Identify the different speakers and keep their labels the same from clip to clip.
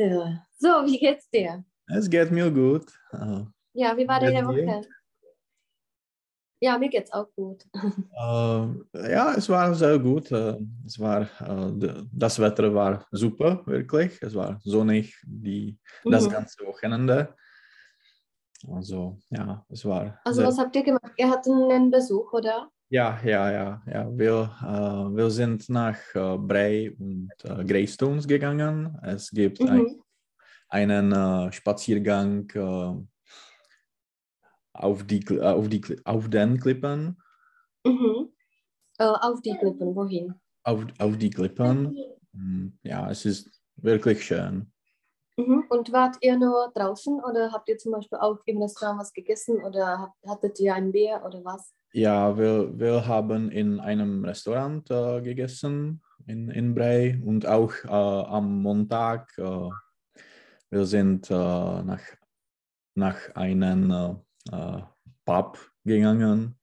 Speaker 1: Still. So, wie geht's dir?
Speaker 2: Es geht mir gut. Äh,
Speaker 1: Ja, wie war deine
Speaker 2: dir?
Speaker 1: Woche? Ja, mir geht's auch gut.
Speaker 2: äh, ja, es war sehr gut. Äh, es war, äh, das Wetter war super, wirklich. Es war sonnig die, das
Speaker 1: Mhm.
Speaker 2: ganze Wochenende. Also, ja, es war.
Speaker 1: Also, was habt ihr gemacht? Ihr hattet einen Besuch, oder?
Speaker 2: Ja, ja, ja, ja. Wir, äh, wir sind nach äh, Bray und äh, Greystones gegangen. Es gibt ein,
Speaker 1: Mhm.
Speaker 2: einen äh, Spaziergang äh, auf, die, äh, auf, die, auf den Klippen.
Speaker 1: Mhm. Auf die Klippen, wohin?
Speaker 2: auf, auf die Klippen. Mm, Ja, es ist wirklich schön.
Speaker 1: Mhm. Und wart ihr nur draußen oder habt ihr zum Beispiel auch im Restaurant was gegessen oder habt- hattet ihr ein Bier oder was?
Speaker 2: Ja, wir, wir haben in einem Restaurant äh, gegessen in, in Bray und auch äh, am Montag. Äh, wir sind äh, nach, nach einem äh, äh, Pub gegangen,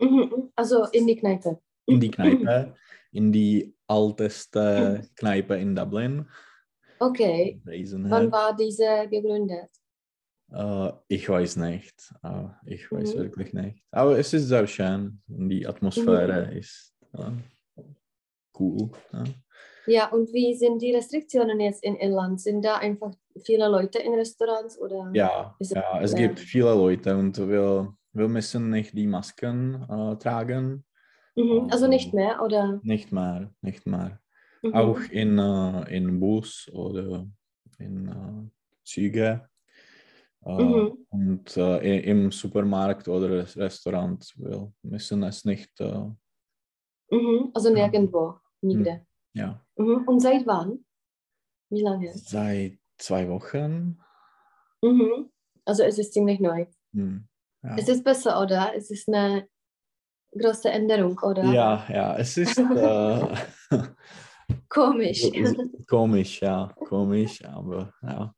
Speaker 1: Mhm. Also in die Kneipe.
Speaker 2: in die Kneipe, in die älteste Kneipe in Dublin.
Speaker 1: Okay. Wann war diese gegründet?
Speaker 2: Äh, ich weiß nicht. Äh, ich weiß
Speaker 1: Mhm.
Speaker 2: wirklich nicht. Aber es ist sehr schön. Die Atmosphäre ist äh, cool. Ja.
Speaker 1: Und wie sind die Restriktionen jetzt in Irland? Sind da einfach viele Leute in Restaurants oder?
Speaker 2: Ja, ja, es gibt viele Leute und wir, wir müssen nicht die Masken tragen.
Speaker 1: Mhm. Also
Speaker 2: Ähm,
Speaker 1: nicht mehr, oder?
Speaker 2: Nicht mehr, nicht mehr.
Speaker 1: Mhm.
Speaker 2: Auch in, in Bus oder in Züge. Äh,
Speaker 1: Mhm.
Speaker 2: Und äh, im Supermarkt oder Restaurant. Wir müssen es nicht, äh,
Speaker 1: Mhm. Also nirgendwo, nigde.
Speaker 2: ja.
Speaker 1: Mhm. Und seit wann? Wie lange?
Speaker 2: Seit zwei Wochen.
Speaker 1: Mhm. Also es ist ziemlich neu.
Speaker 2: Hm. Ja.
Speaker 1: Es ist besser, oder? Es ist eine große Änderung, oder?
Speaker 2: ja, ja, es ist äh,
Speaker 1: Komisch.
Speaker 2: komisch, ja, komisch, aber ja.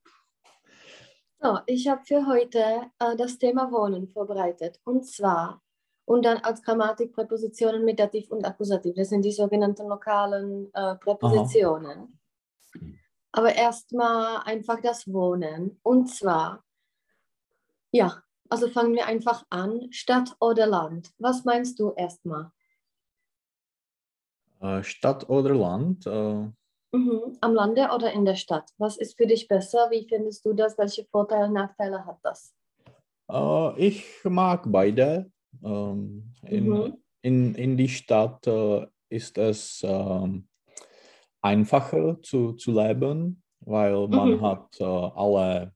Speaker 1: So, ich habe für heute äh, das Thema Wohnen vorbereitet. Und zwar, und dann als Grammatik Präpositionen mit Dativ und Akkusativ. Das sind die sogenannten lokalen äh, Präpositionen. Aber erstmal einfach das Wohnen. Und zwar, ja, also fangen wir einfach an. Stadt oder Land? Was meinst du erstmal?
Speaker 2: Äh, Stadt oder Land? Äh,
Speaker 1: Mhm. Am Lande oder in der Stadt? Was ist für dich besser? Wie findest du das? Welche Vorteile und Nachteile hat das?
Speaker 2: äh, ich mag beide. Ähm, in,
Speaker 1: Mhm.
Speaker 2: in, in die Stadt äh, ist es ähm, einfacher zu, zu leben, weil man
Speaker 1: Mhm.
Speaker 2: hat äh, alle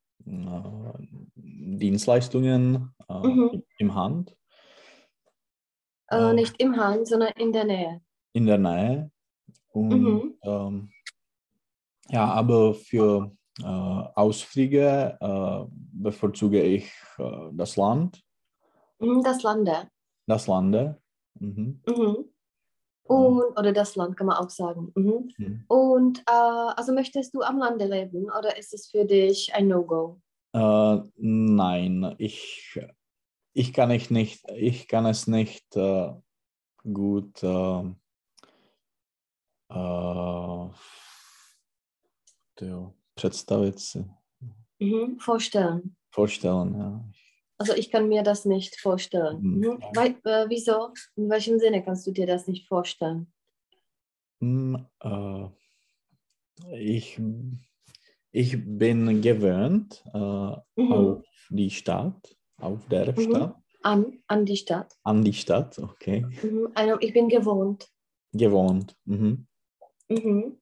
Speaker 2: Dienstleistungen
Speaker 1: Mhm.
Speaker 2: im Hand,
Speaker 1: Äh,
Speaker 2: Ähm.
Speaker 1: nicht im Hang, sondern in der Nähe.
Speaker 2: in der Nähe. Und
Speaker 1: Mhm.
Speaker 2: Ja, aber für äh, Ausflüge äh, bevorzuge ich äh, das Land,
Speaker 1: Mhm, Das Lande.
Speaker 2: das Lande. Mhm.
Speaker 1: Mhm. Und, oder das Land kann man auch sagen. Mhm.
Speaker 2: Mhm.
Speaker 1: Und äh, also möchtest du am Lande leben oder ist es für dich ein No-Go?
Speaker 2: Äh, nein, ich, ich, kann ich, nicht, ich kann es nicht äh, gut představit si,
Speaker 1: Mhm. Vorstellen.
Speaker 2: vorstellen. Ja.
Speaker 1: Also ich kann mir das nicht vorstellen.
Speaker 2: Mhm.
Speaker 1: Mhm. Wei- äh, wieso? In welchem Sinne kannst du dir das nicht vorstellen?
Speaker 2: Hm, äh, ich, ich bin gewöhnt äh,
Speaker 1: Mhm.
Speaker 2: auf die Stadt, auf der
Speaker 1: Mhm.
Speaker 2: Stadt,
Speaker 1: An, an die Stadt.
Speaker 2: an die Stadt, okay,
Speaker 1: Mhm. Also ich bin gewohnt.
Speaker 2: gewohnt. Mhm.
Speaker 1: Mhm.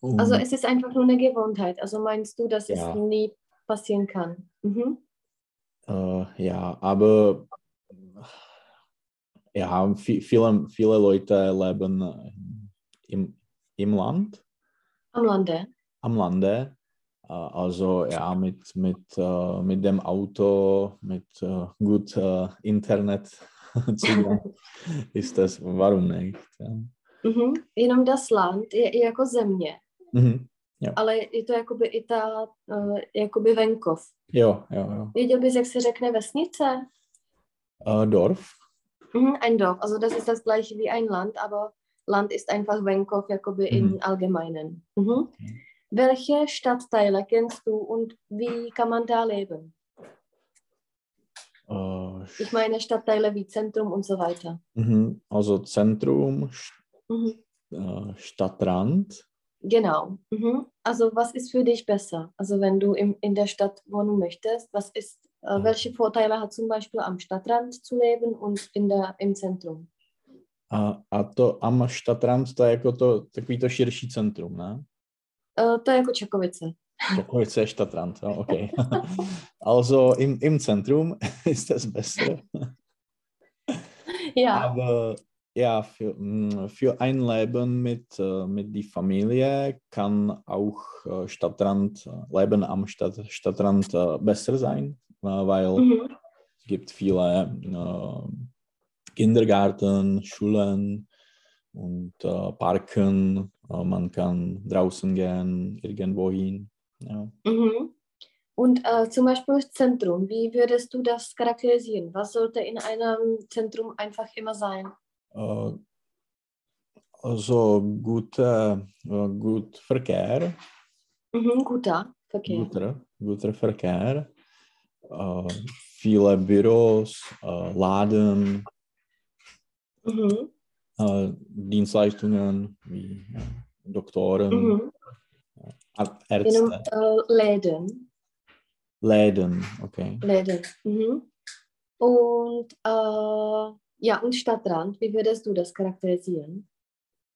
Speaker 2: Und,
Speaker 1: Also es ist einfach nur eine Gewohnheit. Also meinst du, dass
Speaker 2: Ja.
Speaker 1: es nie passieren kann? Mhm.
Speaker 2: äh, ja, aber ja, vi- viele, viele Leute leben äh, im, im Land,
Speaker 1: Am Lande.
Speaker 2: am Lande. Äh, Also ja, mit, mit, äh, mit dem Auto, mit gut Internet ist das, warum nicht? Ja.
Speaker 1: Mhm. Jenom das Land je jako země,
Speaker 2: Mhm.
Speaker 1: ale je to jakoby i ta, uh, jakoby venkov.
Speaker 2: Jo, jo, jo.
Speaker 1: Věděl bys, jak se řekne vesnice?
Speaker 2: Äh, Dorf?
Speaker 1: Mhm, ein Dorf. Also das ist das gleiche wie ein Land, aber Land ist einfach Venkov, jakoby
Speaker 2: Mhm.
Speaker 1: im Allgemeinen. Mhm. Welche Stadtteile kennst du und wie kann man da leben?
Speaker 2: Äh,
Speaker 1: Ich meine Stadtteile wie Zentrum und so weiter.
Speaker 2: mhm, also Zentrum,
Speaker 1: Mhm.
Speaker 2: äh, Stadtrand.
Speaker 1: Genau. Mhm. Also was ist für dich besser? Also wenn du im, in der Stadt wohnen möchtest, was ist, äh, welche Vorteile hat zum Beispiel am Stadtrand zu leben und in der, im Centrum?
Speaker 2: A, a to am Stadtrand, to je jako to, takový to širší centrum, ne?
Speaker 1: Äh, to je jako Čakovice.
Speaker 2: Čakovice je Stadtrand, ja, okay. also im, im Zentrum ist es besser.
Speaker 1: Ja.
Speaker 2: Aber ja, für, mh, für ein Leben mit, äh, mit die Familie kann auch äh, Stadtrand, äh, Leben am Stadt, Stadtrand besser sein, weil
Speaker 1: Mhm.
Speaker 2: es gibt viele äh, Kindergarten, Schulen und äh, Parken. Man kann draußen gehen, irgendwo hin. Ja.
Speaker 1: Mhm. Und äh, zum Beispiel Zentrum, wie würdest du das charakterisieren? Was sollte in einem Zentrum einfach immer sein?
Speaker 2: Uh, also gut uh, uh, gut verkehr
Speaker 1: mhm guter verkehr
Speaker 2: guter guter verkehr viele büros laden
Speaker 1: mhm
Speaker 2: dienstleistungen wie doktoren
Speaker 1: mhm.
Speaker 2: Ärzte.
Speaker 1: In, uh, Läden.
Speaker 2: Läden, okay.
Speaker 1: Läden. Mhm. Und äh, ja, und Stadtrand, wie würdest du das charakterisieren?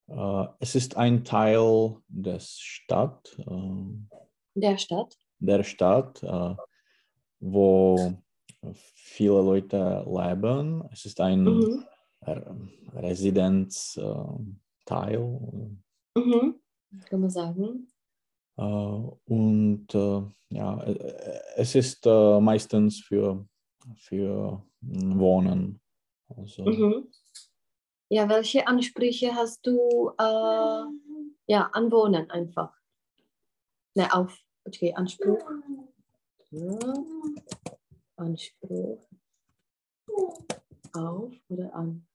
Speaker 2: Äh, es ist ein Teil des Stadt, äh,
Speaker 1: Der Stadt?
Speaker 2: der Stadt, äh, wo viele Leute leben. Es ist ein
Speaker 1: Mhm.
Speaker 2: Re- Residenzteil.
Speaker 1: Mhm. Kann man sagen.
Speaker 2: Und ja, es ist meistens für, für Wohnen. Also,
Speaker 1: Mhm. Ja, welche Ansprüche hast du äh, ja, an Wohnen einfach? Ne, auf. Okay, Anspruch. Ja. Anspruch. Auf oder an?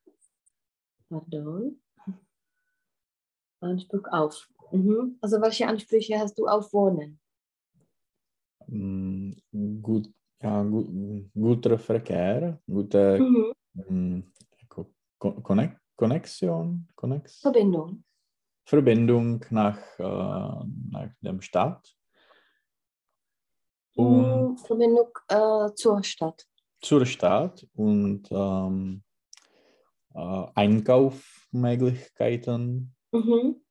Speaker 1: Pardon. Anspruch auf. Mhm. Also welche Ansprüche hast du auf Wohnen?
Speaker 2: mm, gut, ja, gut, guter Verkehr, gute
Speaker 1: Mhm.
Speaker 2: Mm, Ko- Ko- Connex- Connexion, Connex
Speaker 1: Verbindung.
Speaker 2: Verbindung nach, äh, nach dem Stadt und
Speaker 1: Mhm. Verbindung äh, zur Stadt.
Speaker 2: zur Stadt und ähm, äh, Einkaufsmöglichkeiten.
Speaker 1: Mhm.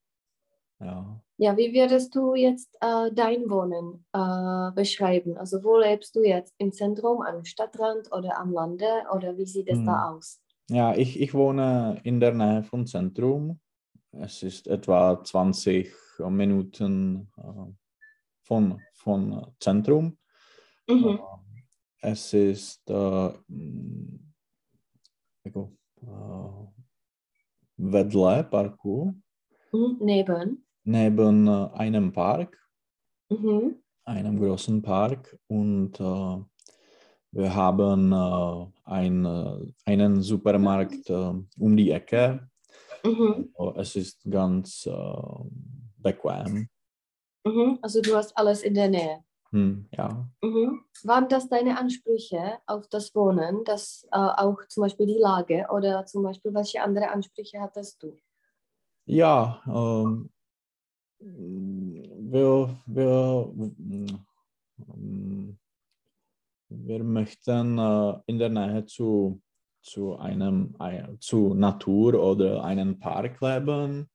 Speaker 2: Ja.
Speaker 1: Ja, wie würdest du jetzt äh, dein Wohnen äh, beschreiben? Also wo lebst du jetzt? Im Zentrum, am Stadtrand oder am Lande? Oder wie sieht es
Speaker 2: Hm.
Speaker 1: da aus?
Speaker 2: Ja, ich, ich wohne in der Nähe vom Zentrum. Es ist etwa 20 Minuten äh, von, von Zentrum.
Speaker 1: Mhm.
Speaker 2: Es ist äh, mm, äh, vedle parku,
Speaker 1: Mhm. Neben.
Speaker 2: Neben äh, einem Park,
Speaker 1: Mhm.
Speaker 2: einem großen Park und äh, wir haben äh, ein, einen Supermarkt um die Ecke.
Speaker 1: Mhm.
Speaker 2: Also Es ist ganz bequem.
Speaker 1: Mhm. Also du hast alles in der Nähe.
Speaker 2: Hm, ja.
Speaker 1: Mhm. Waren das deine Ansprüche auf das Wohnen, das äh, auch zum Beispiel die Lage oder zum Beispiel welche andere Ansprüche hattest du?
Speaker 2: Ja, ähm, wir, wir, wir möchten äh, in der Nähe zu, zu einem ein- zu Natur oder einem Park leben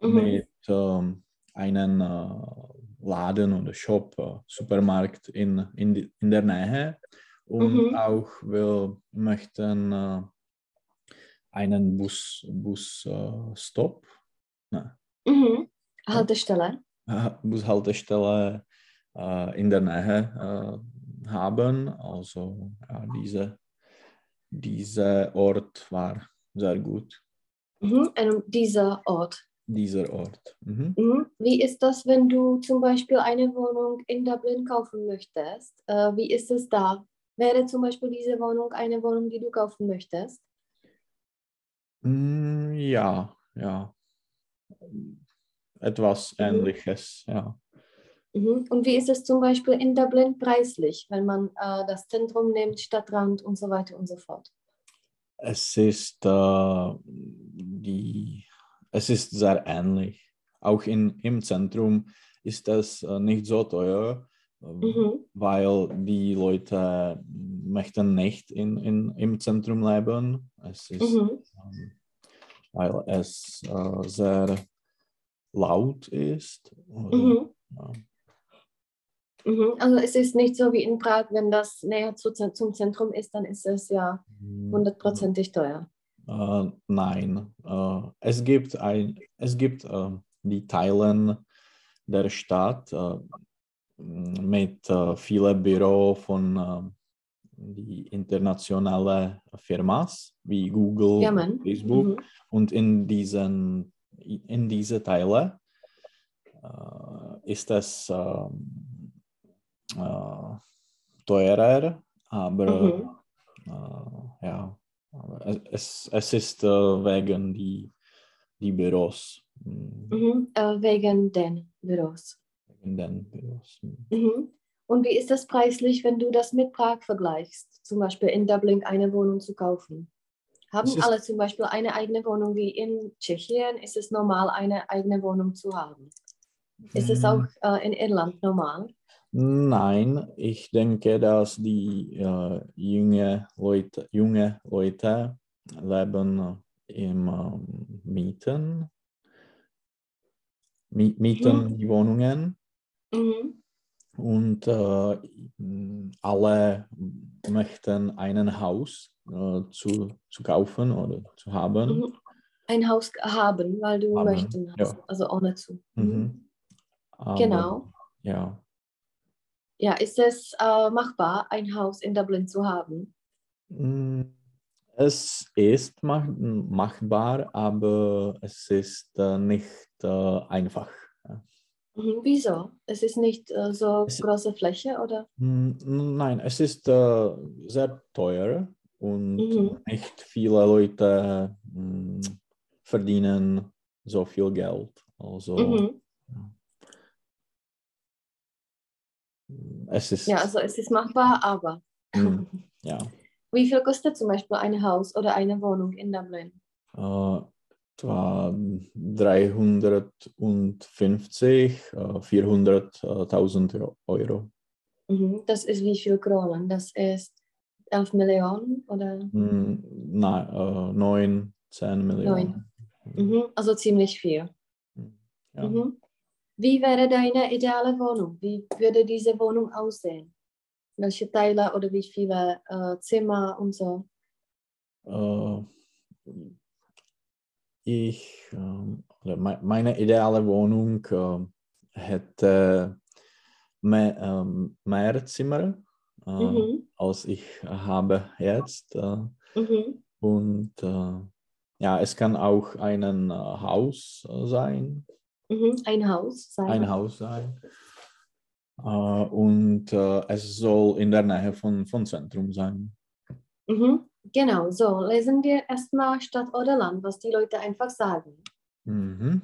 Speaker 1: Mhm.
Speaker 2: mit ähm, einem äh, Laden oder Shop, äh, Supermarkt in, in, die, in der Nähe. Und
Speaker 1: Mhm.
Speaker 2: auch wir möchten äh, einen Bus, Bus äh, Stop,
Speaker 1: Mhm. Haltestelle.
Speaker 2: Bushaltestelle äh, in der Nähe äh, haben. Also ja, diese, dieser Ort war sehr gut,
Speaker 1: Mhm. Und dieser Ort.
Speaker 2: dieser Ort. Mhm.
Speaker 1: Mhm. Wie ist das, wenn du zum Beispiel eine Wohnung in Dublin kaufen möchtest? Äh, wie ist es da? Wäre zum Beispiel diese Wohnung eine Wohnung, die du kaufen möchtest?
Speaker 2: Mm, Ja, ja. Etwas
Speaker 1: Mhm.
Speaker 2: Ähnliches, ja.
Speaker 1: Mhm. Und wie ist es zum Beispiel in Dublin preislich, wenn man äh, das Zentrum nimmt, Stadtrand und so weiter und so fort?
Speaker 2: Es ist, äh, die, es ist sehr ähnlich. Auch in, im Zentrum ist es äh, nicht so teuer, äh,
Speaker 1: Mhm.
Speaker 2: weil die Leute möchten nicht in, in, im Zentrum leben. Es ist,
Speaker 1: Mhm.
Speaker 2: ähm, weil es äh, sehr laut ist.
Speaker 1: Mhm.
Speaker 2: ja.
Speaker 1: Mhm. Also es ist nicht so wie in Prag, wenn das näher zu, zum Zentrum ist, dann ist es ja hundertprozentig teuer.
Speaker 2: Äh, nein, äh, es gibt, ein, es gibt äh, die Teilen der Stadt äh, mit äh, vielen Büros von äh, die internationale Firmas wie Google,
Speaker 1: Ja.
Speaker 2: Facebook
Speaker 1: Mhm.
Speaker 2: und in diesen in diese Teile äh, ist es ähm, äh, teurer, aber
Speaker 1: Mhm.
Speaker 2: äh, ja, es- es, ist wegen die, die Büros.
Speaker 1: Mhm. Äh, wegen den Büros.
Speaker 2: Wegen den Büros. mm.
Speaker 1: Mhm. Und wie ist das preislich, wenn du das mit Prag vergleichst? Zum Beispiel in Dublin eine Wohnung zu kaufen. Haben alle zum Beispiel eine eigene Wohnung wie in Tschechien? Ist es normal, eine eigene Wohnung zu haben? Ist es auch äh, in Irland normal?
Speaker 2: Nein, ich denke, dass die äh, junge, Leute, junge Leute leben im ähm, Mieten, Mi mieten die Wohnungen
Speaker 1: Mhm.
Speaker 2: und äh, alle möchten ein Haus äh, zu, zu kaufen oder zu haben.
Speaker 1: Ein Haus haben, weil du
Speaker 2: Haben,
Speaker 1: möchten hast.
Speaker 2: ja.
Speaker 1: Also ohne zu. Mhm.
Speaker 2: Mhm. Aber,
Speaker 1: Genau.
Speaker 2: Ja.
Speaker 1: Ja, ist es äh, machbar, ein Haus in Dublin zu haben?
Speaker 2: Mm, Es ist mach machbar, aber es ist äh, nicht äh, einfach.
Speaker 1: Mhm. Wieso? Es ist nicht äh, so
Speaker 2: Es-
Speaker 1: große Fläche, oder?
Speaker 2: Mm, Nein, es ist äh, sehr teuer und
Speaker 1: Mhm.
Speaker 2: nicht viele Leute mm, verdienen so viel Geld. Also
Speaker 1: Mhm.
Speaker 2: es ist
Speaker 1: Ja, also es ist machbar, aber
Speaker 2: mm, ja,
Speaker 1: wie viel kostet zum Beispiel ein Haus oder eine Wohnung in Dublin?
Speaker 2: äh, etwa 350, äh, 400.000 Euro.
Speaker 1: Mhm. Das ist wie viel Kronen? Das ist 11 Millionen oder?
Speaker 2: Mm, Nein, äh, 9, 10 Millionen.
Speaker 1: Mhm. Also ziemlich viel.
Speaker 2: Ja.
Speaker 1: Mhm. Wie wäre deine ideale Wohnung? Wie würde diese Wohnung aussehen? Welche Teile oder wie viele äh, Zimmer und so?
Speaker 2: Äh, ich, oder mei- meine ideale Wohnung äh, hätte mehr, ähm, mehr Zimmer, äh,
Speaker 1: Mhm.
Speaker 2: als ich habe jetzt. Äh,
Speaker 1: Mhm.
Speaker 2: und äh, ja, es kann auch ein äh, Haus sein,
Speaker 1: Mhm. Ein Haus, sagen
Speaker 2: ein. Haus sein. Und es soll in der Nähe von, von Zentrum sein.
Speaker 1: Mhm. Genau, so lesen wir erstmal Stadt oder Land, was die Leute einfach sagen.
Speaker 2: Mhm.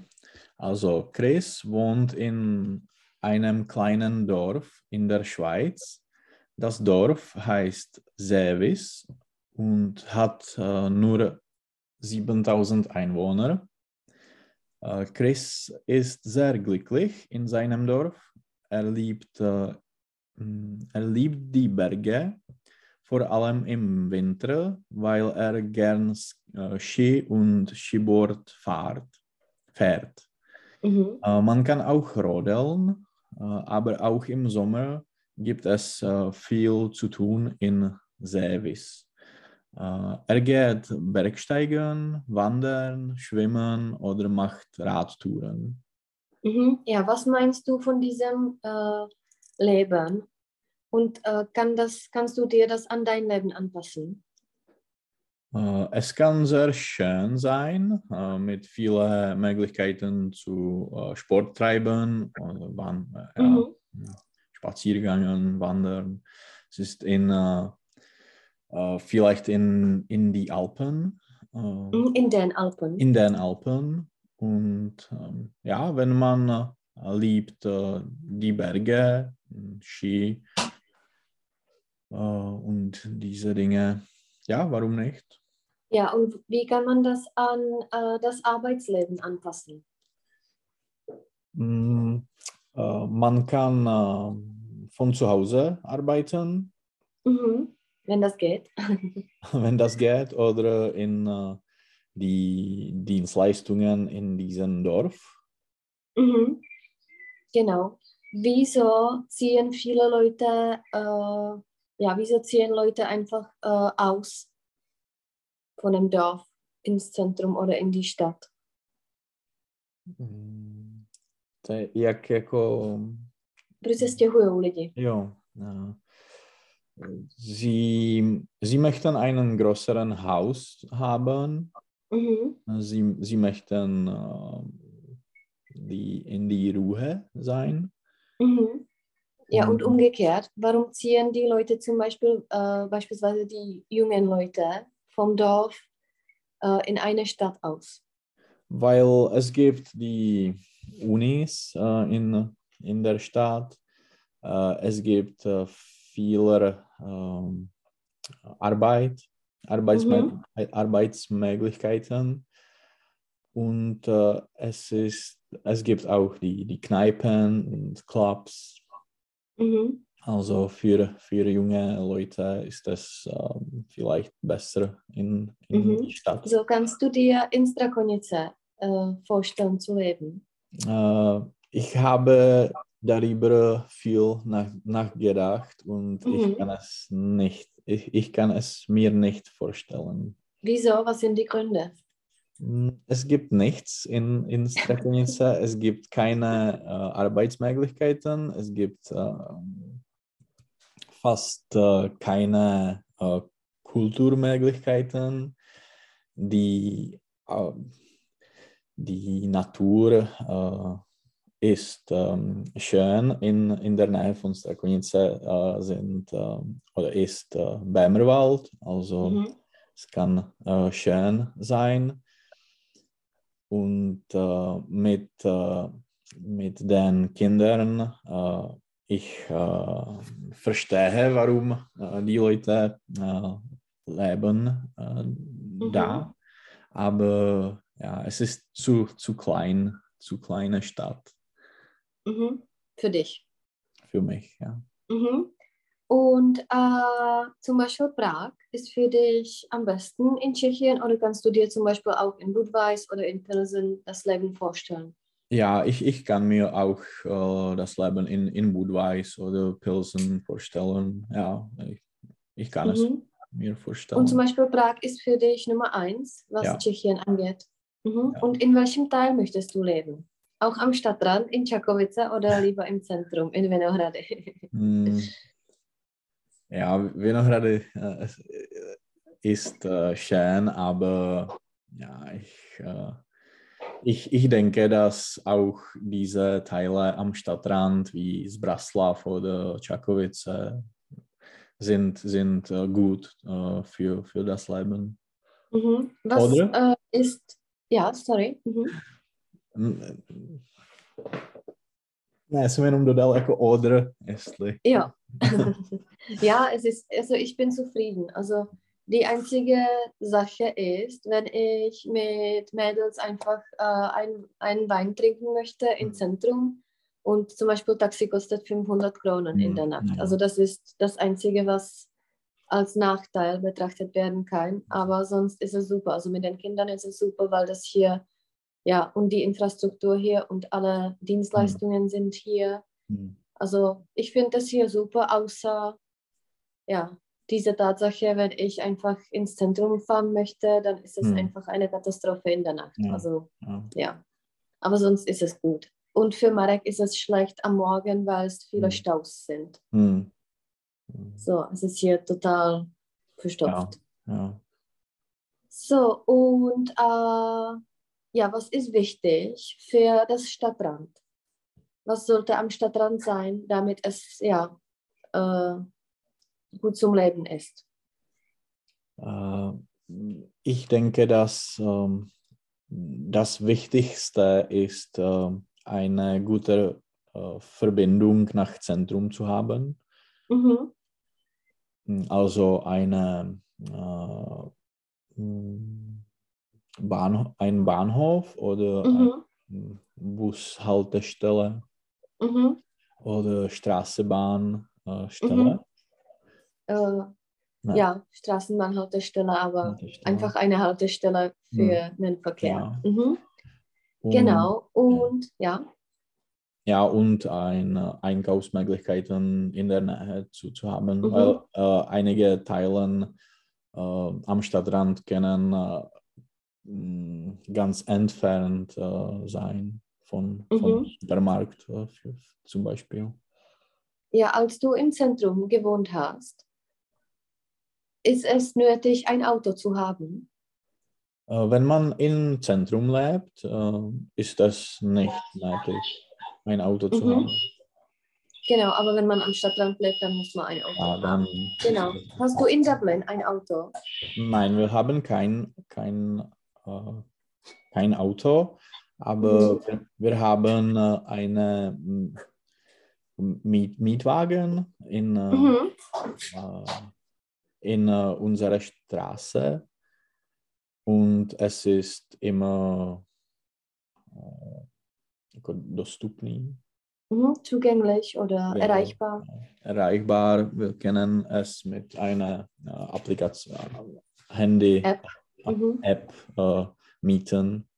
Speaker 2: Also Chris wohnt in einem kleinen Dorf in der Schweiz. Das Dorf heißt Sevis und hat äh, nur 7000 Einwohner. Äh, Chris ist sehr glücklich in seinem Dorf. Er liebt, äh, er liebt die Berge, vor allem im Winter, weil er gern äh, Ski und Skiboard fahrt, fährt.
Speaker 1: Mhm.
Speaker 2: Äh, man kann auch rodeln, äh, aber auch im Sommer gibt es äh, viel zu tun in Sevis. Äh, er geht Bergsteigen, wandern, schwimmen oder macht Radtouren.
Speaker 1: Mhm. Ja, was meinst du von diesem äh, Leben? Und äh, kann das, kannst du dir das an dein Leben anpassen?
Speaker 2: Äh, es kann sehr schön sein, äh, mit vielen Möglichkeiten zu Sport treiben, oder wan äh, ja,
Speaker 1: Mhm.
Speaker 2: Spaziergängen, Wandern. Es ist in, äh, äh, vielleicht in, in die Alpen, äh,
Speaker 1: Mhm, In den Alpen.
Speaker 2: in den Alpen. Und ähm, ja, wenn man äh, liebt äh, die Berge, Ski und diese Dinge. Ja, warum nicht?
Speaker 1: Ja, und wie kann man das an äh, das Arbeitsleben anpassen?
Speaker 2: Mm, äh, man kann von zu Hause arbeiten.
Speaker 1: Mhm. Wenn das geht.
Speaker 2: wenn das geht, oder in äh, die Dienstleistungen in diesem Dorf.
Speaker 1: Mhm. Genau. Wieso ziehen viele Leute, äh, ja, wieso ziehen Leute einfach äh, aus von dem Dorf ins Zentrum oder in die Stadt?
Speaker 2: To je jak jako...
Speaker 1: Proč se stěhují lidi?
Speaker 2: Jo. Ja. Sie, sie möchten einen größeren Haus haben.
Speaker 1: Mhm.
Speaker 2: Sie, sie möchten äh, die, in die Ruhe sein.
Speaker 1: Mhm. Ja, und
Speaker 2: Und-
Speaker 1: umgekehrt, warum ziehen die Leute zum Beispiel, äh, beispielsweise die jungen Leute vom Dorf äh, in eine Stadt aus?
Speaker 2: Weil es gibt die Unis äh, in, in der Stadt. Äh, es gibt äh, viele ähm, Arbeit, Arbeitsmö Arbeitsmöglichkeiten. Und äh, es, ist, es gibt auch die, die Kneipen und Clubs.
Speaker 1: Mhm.
Speaker 2: Also für, für junge Leute ist es ähm, vielleicht besser in, in
Speaker 1: Mhm.
Speaker 2: die Stadt.
Speaker 1: So kannst du dir in Strakonice äh, vorstellen zu leben.
Speaker 2: Äh, ich habe darüber viel nach, nachgedacht und
Speaker 1: Mhm.
Speaker 2: ich kann es nicht, ich, ich kann es mir nicht vorstellen.
Speaker 1: Wieso? Was sind die Gründe?
Speaker 2: Es gibt nichts in, in Strakonice, es gibt keine äh, Arbeitsmöglichkeiten, es gibt äh, fast äh, keine äh, Kulturmöglichkeiten. Die, äh, die Natur äh, ist ähm, schön in, in der Nähe von Strakonice äh, sind äh, oder ist äh, Bämerwald, also
Speaker 1: Mhm.
Speaker 2: es kann äh, schön sein. Und äh, mit, äh, mit den Kindern, äh, ich verstehe, warum die Leute leben äh, da. Aber ja, es ist zu, zu klein, zu kleine Stadt
Speaker 1: Mhm. Für dich.
Speaker 2: für mich. Ja.
Speaker 1: Mhm. Und äh, zum Beispiel Prag ist für dich am besten in Tschechien oder kannst du dir zum Beispiel auch in Budweis oder in Pilsen das Leben vorstellen?
Speaker 2: Ja, ich, ich kann mir auch äh, das Leben in, in Budweis oder Pilsen vorstellen. Ja, ich, ich kann es
Speaker 1: Mhm.
Speaker 2: mir vorstellen.
Speaker 1: Und zum Beispiel Prag ist für dich Nummer eins, was
Speaker 2: Ja.
Speaker 1: Tschechien angeht. Mhm.
Speaker 2: Ja.
Speaker 1: Und in welchem Teil möchtest du leben? Auch am Stadtrand in Čakovice oder lieber im Zentrum in Vinohrady?
Speaker 2: Hm, Ja, Vinohrady äh, ist schön, aber ja, ich, äh, ich, ich denke, dass auch diese Teile am Stadtrand wie Zbraslav oder Čakovice sind, sind gut für, für das Leben.
Speaker 1: Mhm. Was
Speaker 2: Oder?
Speaker 1: ist, ja, sorry. Mhm.
Speaker 2: Ne, jenom dodal jako odr, jestli.
Speaker 1: Ja. ja, es ist, also ich bin zufrieden. Also die einzige Sache ist, wenn ich mit Mädels einfach äh, ein, einen Wein trinken möchte im
Speaker 2: Mhm.
Speaker 1: Zentrum und zum Beispiel Taxi kostet 500 Kronen in
Speaker 2: Mhm,
Speaker 1: der Nacht.
Speaker 2: ja.
Speaker 1: Also das ist das Einzige, was als Nachteil betrachtet werden kann. Aber sonst ist es super. Also mit den Kindern ist es super, weil das hier, ja, und die Infrastruktur hier und alle Dienstleistungen sind hier.
Speaker 2: Hm.
Speaker 1: Also ich finde das hier super, außer ja, diese Tatsache, wenn ich einfach ins Zentrum fahren möchte, dann ist es
Speaker 2: Hm.
Speaker 1: einfach eine Katastrophe in der Nacht.
Speaker 2: Ja.
Speaker 1: Also
Speaker 2: Ja.
Speaker 1: ja, aber sonst ist es gut. Und für Marek ist es schlecht am Morgen, weil es viele
Speaker 2: Hm.
Speaker 1: Staus sind. So, es ist hier total verstopft.
Speaker 2: Ja.
Speaker 1: So, und äh, ja, was ist wichtig für das Stadtrand? Was sollte am Stadtrand sein, damit es ja äh, gut zum Leben ist?
Speaker 2: Äh, ich denke, dass ähm, das Wichtigste ist ähm, eine gute äh, Verbindung nach Zentrum zu haben.
Speaker 1: Mhm.
Speaker 2: Also eine äh, Bahnhof, ein Bahnhof oder
Speaker 1: Mhm.
Speaker 2: eine Bushaltestelle
Speaker 1: Mhm.
Speaker 2: oder Straßenbahnstelle.
Speaker 1: Äh,
Speaker 2: Ja.
Speaker 1: ja, Straßenbahnhaltestelle, aber
Speaker 2: Haltestelle.
Speaker 1: einfach eine Haltestelle für den Verkehr. Mhm.
Speaker 2: Und-
Speaker 1: Genau. Und ja.
Speaker 2: Ja, und eine Einkaufsmöglichkeiten in der Nähe zu, zu haben,
Speaker 1: Mhm.
Speaker 2: weil äh, einige Teilen äh, am Stadtrand können äh, ganz entfernt äh, sein von,
Speaker 1: Mhm.
Speaker 2: Supermarkt äh, für, zum Beispiel.
Speaker 1: Ja, als du im Zentrum gewohnt hast, ist es nötig, ein Auto zu haben.
Speaker 2: Äh, wenn man im Zentrum lebt, äh, ist es nicht nötig, ein Auto zu
Speaker 1: Mhm.
Speaker 2: haben.
Speaker 1: Genau, aber wenn man am Stadtrand lebt, dann muss man ein Auto
Speaker 2: Ja,
Speaker 1: haben. Genau. Hast du in Dublin ein Auto?
Speaker 2: Nein, wir haben kein, kein, kein Auto, aber
Speaker 1: Mhm.
Speaker 2: wir, wir haben äh, eine mm, Miet, Mietwagen in, äh,
Speaker 1: Mhm.
Speaker 2: äh, in äh, unserer Straße und es ist immer äh, dostupný,
Speaker 1: Mhm. Zugänglich oder
Speaker 2: Ja.
Speaker 1: erreichbar?
Speaker 2: erreichbar. Wir können es mit einer äh, Applikation, Handy
Speaker 1: App. Mhm.
Speaker 2: App äh, mieten.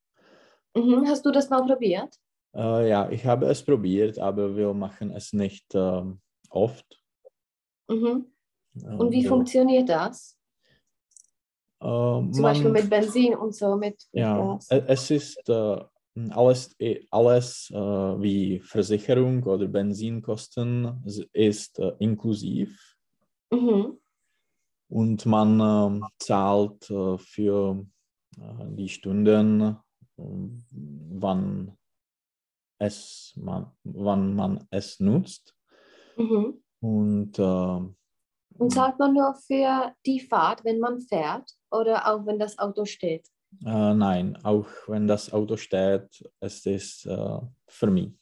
Speaker 1: Mhm. Hast du das mal probiert?
Speaker 2: Äh, ja, ich habe es probiert, aber wir machen es nicht ähm, oft.
Speaker 1: Mhm.
Speaker 2: Äh,
Speaker 1: Und wie funktioniert das?
Speaker 2: äh,
Speaker 1: Zum
Speaker 2: man-
Speaker 1: Beispiel mit Benzin und so, mit,
Speaker 2: ja,
Speaker 1: Gas.
Speaker 2: e- es ist äh, alles, eh, alles äh, wie Versicherung oder Benzinkosten ist äh, inklusiv
Speaker 1: Mhm.
Speaker 2: Und man ähm, zahlt äh, für äh, die Stunden, ähm, wann es man, wann man es nutzt.
Speaker 1: Mhm.
Speaker 2: Und äh,
Speaker 1: Und zahlt man nur für die Fahrt, wenn man fährt oder auch wenn das Auto steht?
Speaker 2: äh, nein, auch wenn das Auto steht, es ist äh, vermiet,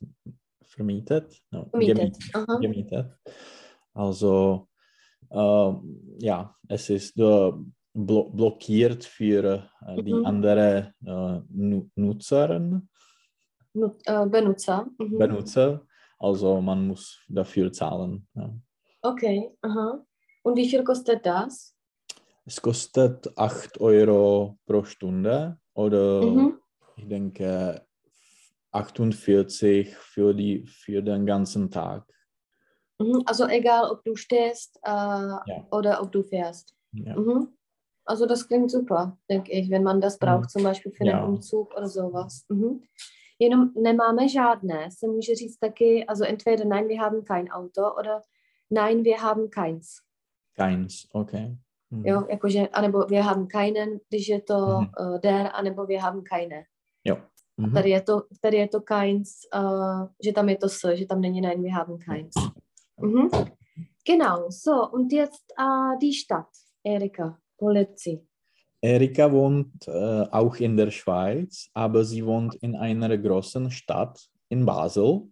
Speaker 2: vermietet. No,
Speaker 1: Vermietet.
Speaker 2: gemietet. Gemietet. Also äh, ja, es ist äh, blo blockiert für äh, die
Speaker 1: Mhm.
Speaker 2: anderen äh, Nu Nutzer,
Speaker 1: Nu- äh, Benutzer. Mhm.
Speaker 2: Benutzer. Also man muss dafür zahlen. Ja.
Speaker 1: Okay. Aha. Und wie viel kostet das?
Speaker 2: Es kostet 8 Euro pro Stunde oder
Speaker 1: Mhm.
Speaker 2: ich denke 48 für, die, für den ganzen Tag.
Speaker 1: Mhm. Also egal, ob du stehst äh, oder ob du fährst.
Speaker 2: Ja.
Speaker 1: Mhm. Also das klingt super, denke ich, wenn man das braucht, zum Beispiel für
Speaker 2: Ja.
Speaker 1: einen Umzug oder sowas. Mhm. Jenom nemáme žádné, se může říct taky, also entweder nein, wir haben kein Auto oder nein, wir haben keins.
Speaker 2: Keins, okay. Mhm.
Speaker 1: Jo, jakože, anebo wir haben keinen, když je to
Speaker 2: Mhm.
Speaker 1: uh, der, anebo wir haben keine.
Speaker 2: Jo. Mhm.
Speaker 1: Tady je to, tady je to keins, uh, že tam je to s, že tam není nein, wir haben keins. Mhm. Genau, so, und jetzt uh, die Stadt, Erika, sie?
Speaker 2: Erika wohnt äh, auch in der Schweiz, aber sie wohnt in einer großen Stadt in Basel.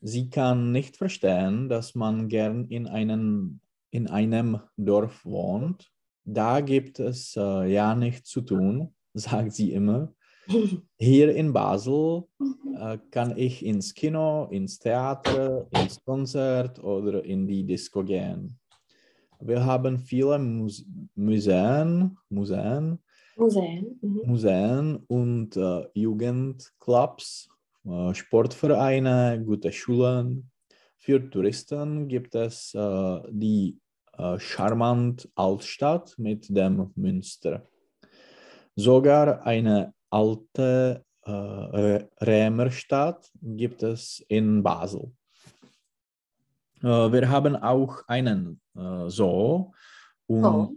Speaker 2: Sie kann nicht verstehen, dass man gern in, einen, in einem Dorf wohnt. Da gibt es äh, ja nichts zu tun, sagt sie immer. Hier in Basel äh, kann ich ins Kino, ins Theater, ins Konzert oder in die Disco gehen. Wir haben viele Muse Museen, Museen,
Speaker 1: Museen. Mhm.
Speaker 2: Museen und äh, Jugendclubs, äh, Sportvereine, gute Schulen. Für Touristen gibt es äh, die äh, charmant Altstadt mit dem Münster. Sogar eine alte äh, Rämerstadt gibt es in Basel. Äh, wir haben auch einen äh, Zoo und,
Speaker 1: Oh.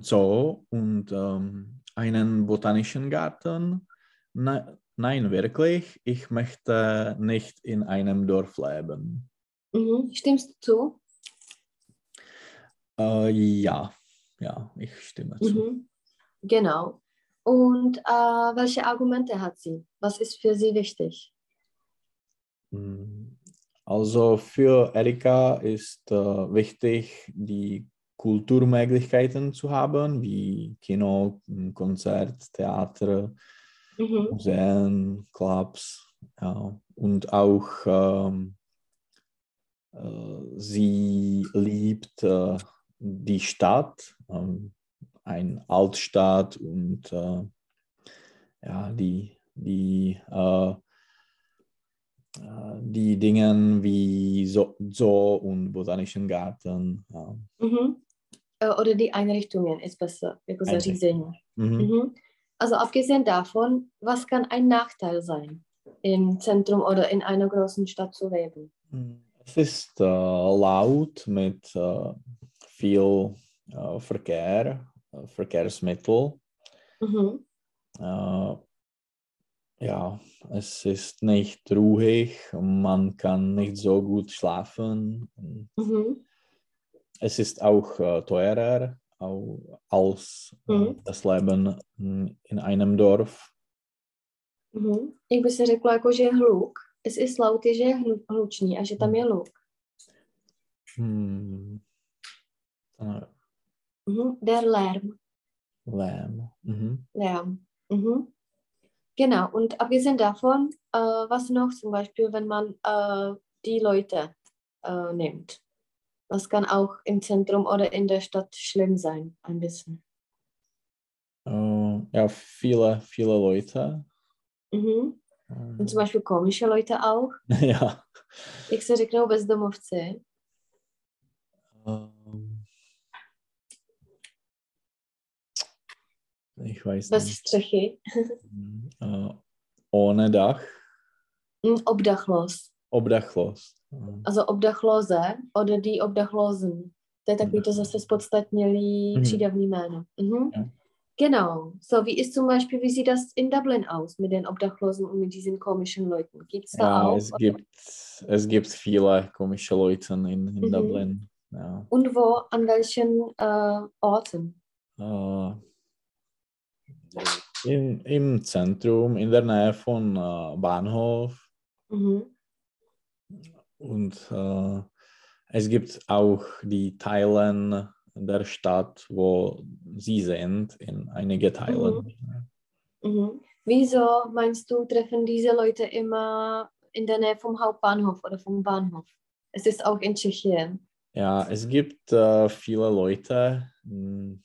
Speaker 2: Zoo und ähm, einen botanischen Garten. Ne, nein, wirklich, ich möchte nicht in einem Dorf leben.
Speaker 1: Mhm. Stimmst du zu?
Speaker 2: Äh, ja, ja, ich stimme zu.
Speaker 1: Mhm. Genau. Und äh, welche Argumente hat sie? Was ist für sie wichtig?
Speaker 2: Mm, Also für Erika ist äh, wichtig, die Kulturmöglichkeiten zu haben, wie Kino, Konzert, Theater,
Speaker 1: Mhm.
Speaker 2: Museen, Clubs. Ja. Und auch ähm, äh, sie liebt äh, die Stadt, ähm, eine Altstadt und äh, ja, die, die, äh, äh, die Dinge wie Zoo, und Botanischen Garten.
Speaker 1: Mhm. Äh, Oder die Einrichtungen ist besser, zařízení.
Speaker 2: Mhm.
Speaker 1: Mhm. Also abgesehen davon, was kann ein Nachteil sein, im Zentrum oder in einer großen Stadt zu leben?
Speaker 2: Es ist äh, laut mit äh, viel Verkehr, Verkehrsmittel.
Speaker 1: Mhm.
Speaker 2: Äh, ja, es ist nicht ruhig, man kann nicht so gut schlafen.
Speaker 1: Mhm.
Speaker 2: Es ist auch äh, teurer au- als
Speaker 1: Mhm.
Speaker 2: das Leben mm, in einem Dorf.
Speaker 1: Mhm. Jak by se řeklo, jako, že je hluk. Es ist laut že je hlu- hlučný a že tam je hluk.
Speaker 2: Hm.
Speaker 1: Mhm. Der Lärm.
Speaker 2: Lärm. Mhm.
Speaker 1: Lärm. Mhm. Genau, und abgesehen davon, äh, was noch zum Beispiel, wenn man äh, die Leute äh, nimmt. Das kann auch im Zentrum oder in der Stadt schlimm sein, ein bisschen.
Speaker 2: Äh, ja, viele, viele Leute.
Speaker 1: Mhm. Und zum Beispiel komische Leute auch.
Speaker 2: ja.
Speaker 1: Jak se řeknou bezdomovci?
Speaker 2: Ähm, ich weiß
Speaker 1: Bez
Speaker 2: nicht.
Speaker 1: střechy.
Speaker 2: Äh, ohne Dach.
Speaker 1: Mm, Obdachlos.
Speaker 2: Obdachlos. Äh,
Speaker 1: Also Obdachlose oder die Obdachlosen. To je takový to zase spodstatnělý
Speaker 2: Mhm.
Speaker 1: přídavný jméno. Mhm.
Speaker 2: Ja.
Speaker 1: Genau. So, wie ist zum Beispiel, wie sieht das in Dublin aus mit den Obdachlosen und mit diesen komischen Leuten? Gibt es da
Speaker 2: Ja,
Speaker 1: auch?
Speaker 2: es gibt, es gibt viele komische Leute in, in
Speaker 1: Mhm.
Speaker 2: Dublin. Ja.
Speaker 1: Und wo, an welchen äh, Orten?
Speaker 2: Äh, in, Im Zentrum, in der Nähe von äh, Bahnhof.
Speaker 1: Mhm.
Speaker 2: Und äh, es gibt auch die Teilen der Stadt, wo sie sind, in einige Teilen.
Speaker 1: Mhm. Wieso meinst du, treffen diese Leute immer in der Nähe vom Hauptbahnhof oder vom Bahnhof? Es ist auch in Tschechien.
Speaker 2: Ja, es gibt äh, viele Leute, mh,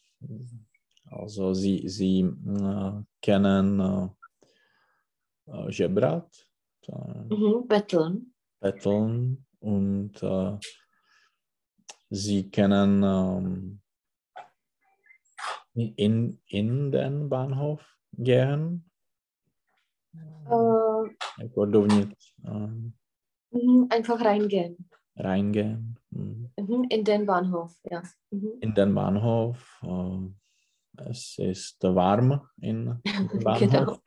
Speaker 2: also sie, sie äh, kennen äh, äh, Žebrat, äh,
Speaker 1: Mhm. Betteln.
Speaker 2: Betteln und äh, sie kennen ähm, in, in den Bahnhof gehen.
Speaker 1: Äh,
Speaker 2: dovnitř ähm,
Speaker 1: mhm. Einfach reingehen.
Speaker 2: reingehen. Mhm.
Speaker 1: Mhm. In den Bahnhof, ja. Mhm.
Speaker 2: in den Bahnhof. Äh, es ist warm in Bahnhof.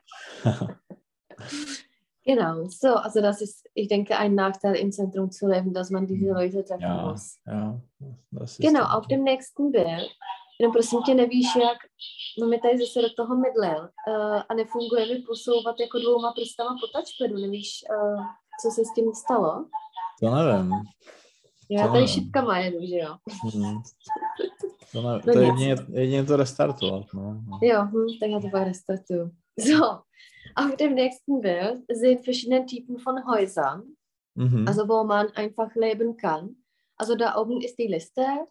Speaker 1: Genau, so, also das ist, ich denke, ein Nachteil im Zentrum zu leben, dass man diese Leute treffen
Speaker 2: ja,
Speaker 1: muss.
Speaker 2: ja, das ist
Speaker 1: Genau, auf dem nächsten Bild, jenom prosím tě nevíš, jak, no mi tady zase do toho mydlel uh, a nefunguje mi posouvat jako dvouma prstama po touchpadu, nevíš, uh, co se s tím stalo?
Speaker 2: To nevím.
Speaker 1: Já
Speaker 2: To
Speaker 1: tady
Speaker 2: nevím.
Speaker 1: šipkama jedu, že jo?
Speaker 2: Mhm. To,
Speaker 1: No
Speaker 2: to
Speaker 1: nic.
Speaker 2: jedině, jedině to restartovat. No. no.
Speaker 1: Jo, hm, já to pak restartuju. So, auf dem nächsten Bild sind verschiedene Typen von Häusern.
Speaker 2: Mhm.
Speaker 1: also wo man einfach leben kann. Also da oben ist die Liste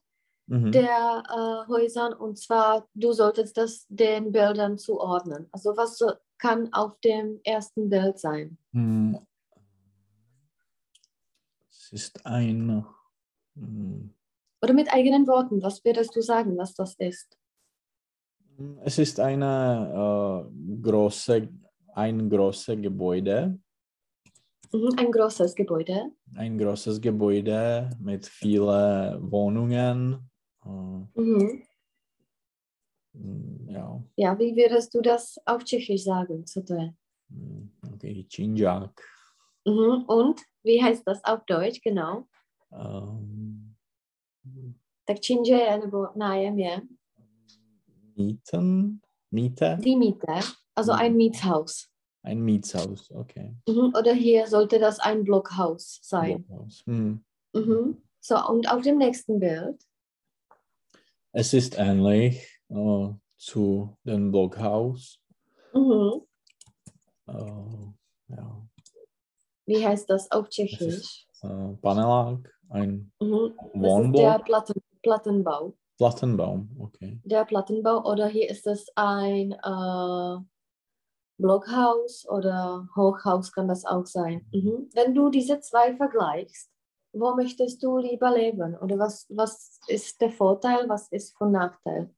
Speaker 2: mhm.
Speaker 1: der äh, Häusern und zwar, du solltest das den Bildern zuordnen. Also was so, kann auf dem ersten Bild sein?
Speaker 2: Hm. Es ist ein. hm,
Speaker 1: Oder mit eigenen Worten, was würdest du sagen, was das ist?
Speaker 2: Es ist eine äh, große, ein großes Gebäude.
Speaker 1: Mhm, ein großes Gebäude.
Speaker 2: Ein großes Gebäude mit vielen Wohnungen. Äh,
Speaker 1: Mhm.
Speaker 2: hm, ja,
Speaker 1: Ja, wie würdest du das auf Tschechisch sagen? Co to je?
Speaker 2: hm, okay, Činžák.
Speaker 1: Mhm. Und wie heißt das auf Deutsch? Genau.
Speaker 2: Ähm,
Speaker 1: Tak činže je, nebo nájem je.
Speaker 2: Mieten, Miete,
Speaker 1: Die Miete, also ein Mietshaus.
Speaker 2: Ein Mietshaus, okay.
Speaker 1: Mhm. Oder hier sollte das ein Blockhaus sein.
Speaker 2: Blockhaus. Hm.
Speaker 1: Mhm. So, und auf dem nächsten Bild.
Speaker 2: Es ist ähnlich äh, zu dem Blockhaus.
Speaker 1: Mhm.
Speaker 2: Äh, ja.
Speaker 1: Wie heißt das auf Tschechisch?
Speaker 2: ist äh, Panelag, ein
Speaker 1: Mhm. Das ist der
Speaker 2: Wohnblock,
Speaker 1: Platten, Plattenbau.
Speaker 2: Plattenbaum, okay.
Speaker 1: Der Plattenbau oder hier ist es ein äh, Blockhaus oder Hochhaus kann das auch sein. Mhm. Wenn du diese zwei vergleichst, wo möchtest du lieber leben? Oder was, was ist der Vorteil, was ist von Nachteil?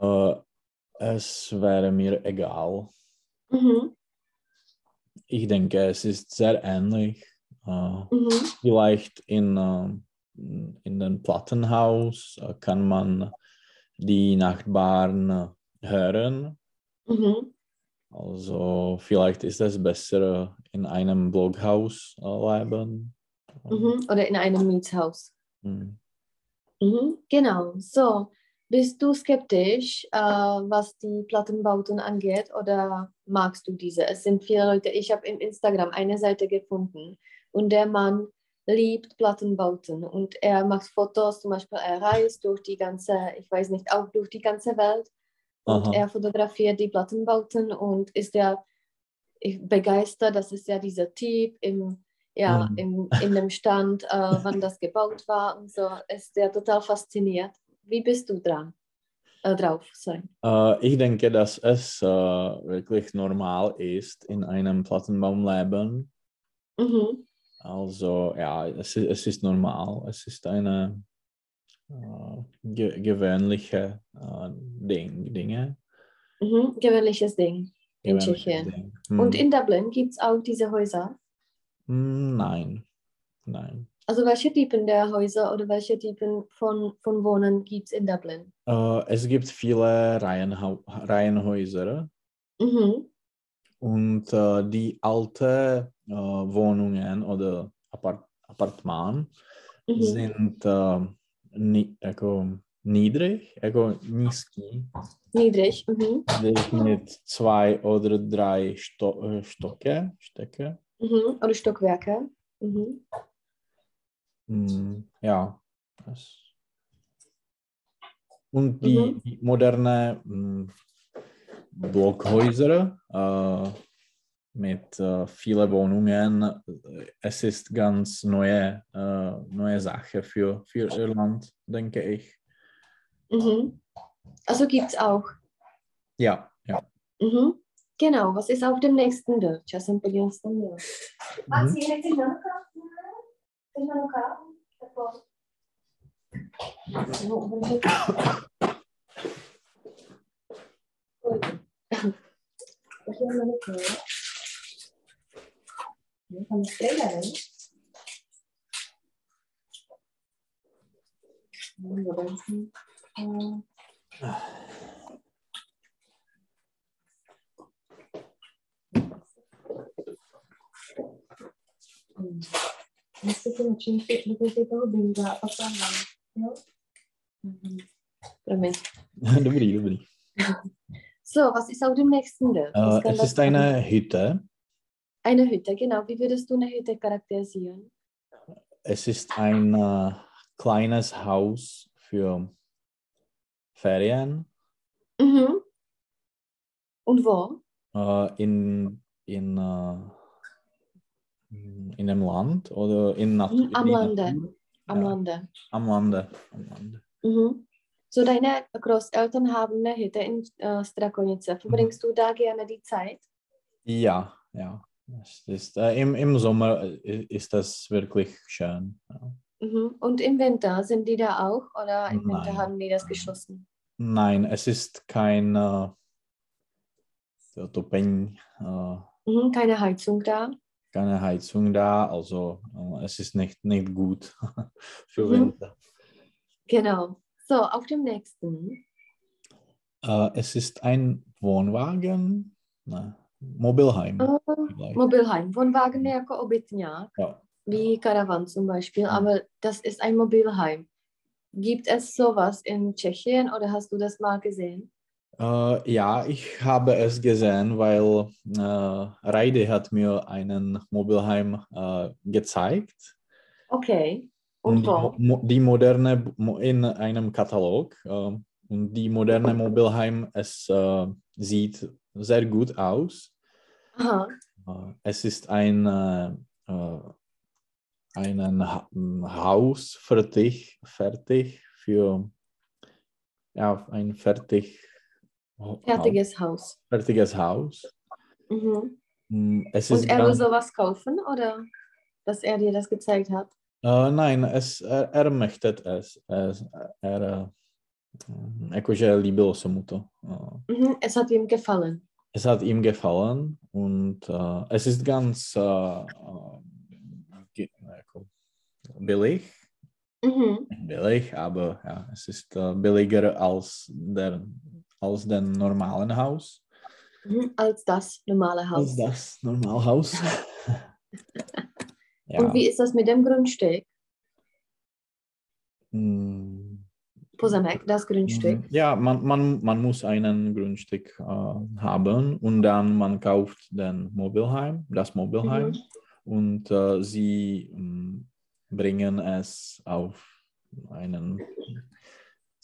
Speaker 2: Äh, es wäre mir egal.
Speaker 1: Mhm.
Speaker 2: Ich denke, es ist sehr ähnlich. Äh,
Speaker 1: Mhm.
Speaker 2: vielleicht in, äh, in dem Plattenhaus äh, kann man die Nachbarn äh, hören.
Speaker 1: Mhm.
Speaker 2: Also vielleicht ist es besser in einem Blockhaus äh, leben.
Speaker 1: Mhm. Oder in einem Mietshaus.
Speaker 2: Hm.
Speaker 1: Mhm. Genau. So, bist du skeptisch, äh, was die Plattenbauten angeht oder magst du diese? Es sind viele Leute, ich habe in Instagram eine Seite gefunden und der Mann liebt Plattenbauten und er macht Fotos, zum Beispiel er reist durch die ganze, ich weiß nicht, auch durch die ganze Welt und
Speaker 2: Aha.
Speaker 1: er fotografiert die Plattenbauten und ist ja begeistert, das ist ja dieser Typ im, ja,
Speaker 2: Mhm.
Speaker 1: im, in dem Stand, äh, wann das gebaut war und so, ist er total fasziniert. Wie bist du dran? Äh, drauf, sorry.
Speaker 2: Äh, ich denke, dass es äh, wirklich normal ist in einem Plattenbaumleben.
Speaker 1: Mhm.
Speaker 2: Also ja, es ist, es ist normal. Es ist eine äh, ge gewöhnliche äh, Ding, Dinge.
Speaker 1: Mhm. Gewöhnliches Ding in
Speaker 2: Gewöhnliches
Speaker 1: Tschechien.
Speaker 2: Ding. Hm.
Speaker 1: Und in Dublin gibt es auch diese Häuser.
Speaker 2: Hm, Nein, nein.
Speaker 1: Also welche Typen der Häuser oder welche Typen von, von Wohnen gibt es in Dublin?
Speaker 2: Äh, es gibt viele Reihenhau Reihenhäuser
Speaker 1: Mhm.
Speaker 2: und äh, die alte äh, Wohnungen oder Apart Apartment
Speaker 1: Mhm.
Speaker 2: sind äh, ni jako niedrig, jako nízký,
Speaker 1: Niedrig. Mhm.
Speaker 2: sind mit zwei oder drei Sto äh, Stocke, Stöcke.
Speaker 1: Mhm. Oder Stockwerke. Mhm.
Speaker 2: Hm, ja. Das. Und die,
Speaker 1: Mhm.
Speaker 2: die moderne hm, Blockhäuser äh, mit äh, vielen Wohnungen, es ist ganz neue, äh, neue Sache für, für Irland, denke ich.
Speaker 1: Mhm. Also gibt es auch.
Speaker 2: Ja, ja.
Speaker 1: Mhm. Genau, was ist auf dem nächsten Bild? Tam, jo. A
Speaker 2: Mhm.
Speaker 1: toho binga a pak tam jo? Mhm. Promiň.
Speaker 2: dobrý, dobrý.
Speaker 1: So, was ist auf dem nächsten Bild? Kann
Speaker 2: es ist eine? Hütte.
Speaker 1: Eine Hütte, genau. Wie würdest du eine Hütte charakterisieren?
Speaker 2: Es ist ein äh, kleines Haus für Ferien
Speaker 1: Mhm. Und wo?
Speaker 2: äh, in, in, äh, in einem Land oder in Nat
Speaker 1: Mhm, am Lande.
Speaker 2: Natur.
Speaker 1: Am
Speaker 2: Ja.
Speaker 1: Lande.
Speaker 2: Am Lande. Am Lande.
Speaker 1: Mhm. So, deine Großeltern haben eine Hütte in äh, Strakonice. Verbringst du da gerne die Zeit?
Speaker 2: Ja, ja. Es ist, äh, im, Im Sommer äh, ist das wirklich schön.
Speaker 1: Mhm. Und im Winter sind die da auch oder im Winter
Speaker 2: Nein.
Speaker 1: haben die das geschlossen?
Speaker 2: Nein, es ist kein äh, so Topení, äh,
Speaker 1: Mhm. Keine Heizung da?
Speaker 2: keine Heizung da, also äh, es ist nicht, nicht gut für
Speaker 1: Mhm.
Speaker 2: Winter.
Speaker 1: Genau. So, auf dem nächsten.
Speaker 2: Äh, es ist ein Wohnwagen, ne, Mobilheim.
Speaker 1: Äh. Mobilheim. Wohnwagen jako obytňák,
Speaker 2: Ja.
Speaker 1: wie Caravan zum Beispiel,
Speaker 2: Mhm.
Speaker 1: aber das ist ein Mobilheim. Gibt es sowas in Tschechien oder hast du das mal gesehen?
Speaker 2: Äh, ja, ich habe es gesehen, weil äh, Reide hat mir einen Mobilheim äh, gezeigt.
Speaker 1: Okay.
Speaker 2: Und
Speaker 1: Und
Speaker 2: die, moderne mo- in einem Katalog. Äh, und die moderne Mobilheim, es äh, sieht sehr gut aus.
Speaker 1: Aha.
Speaker 2: Äh, es ist ein äh, äh, ein Haus fertig, fertig für ja, ein fertig,
Speaker 1: Fertiges Haus.
Speaker 2: fertiges Haus.
Speaker 1: Mhm.
Speaker 2: Mm, Es ist
Speaker 1: Und er will sowas kaufen oder dass er dir das gezeigt hat?
Speaker 2: äh, nein, es, er, er möchte es. Es- er, jakože líbilo se mu to.
Speaker 1: Mhm. Es hat ihm gefallen.
Speaker 2: Es hat ihm gefallen und äh, es ist ganz jako billig.
Speaker 1: Mhm.
Speaker 2: Billig, aber ja, es ist äh, billiger als, der, als den normalen Haus.
Speaker 1: Mhm. Als das normale
Speaker 2: Als
Speaker 1: Haus.
Speaker 2: das Normalhaus. ja.
Speaker 1: Und wie ist das mit dem Grundstück?
Speaker 2: mm,
Speaker 1: Pozemek, das Grundstück.
Speaker 2: mhm. Ja, man, man, man muss einen Grundstück äh, haben und dann man kauft den Mobilheim, das Mobilheim
Speaker 1: Mhm.
Speaker 2: und äh, sie mm, bringen es auf einen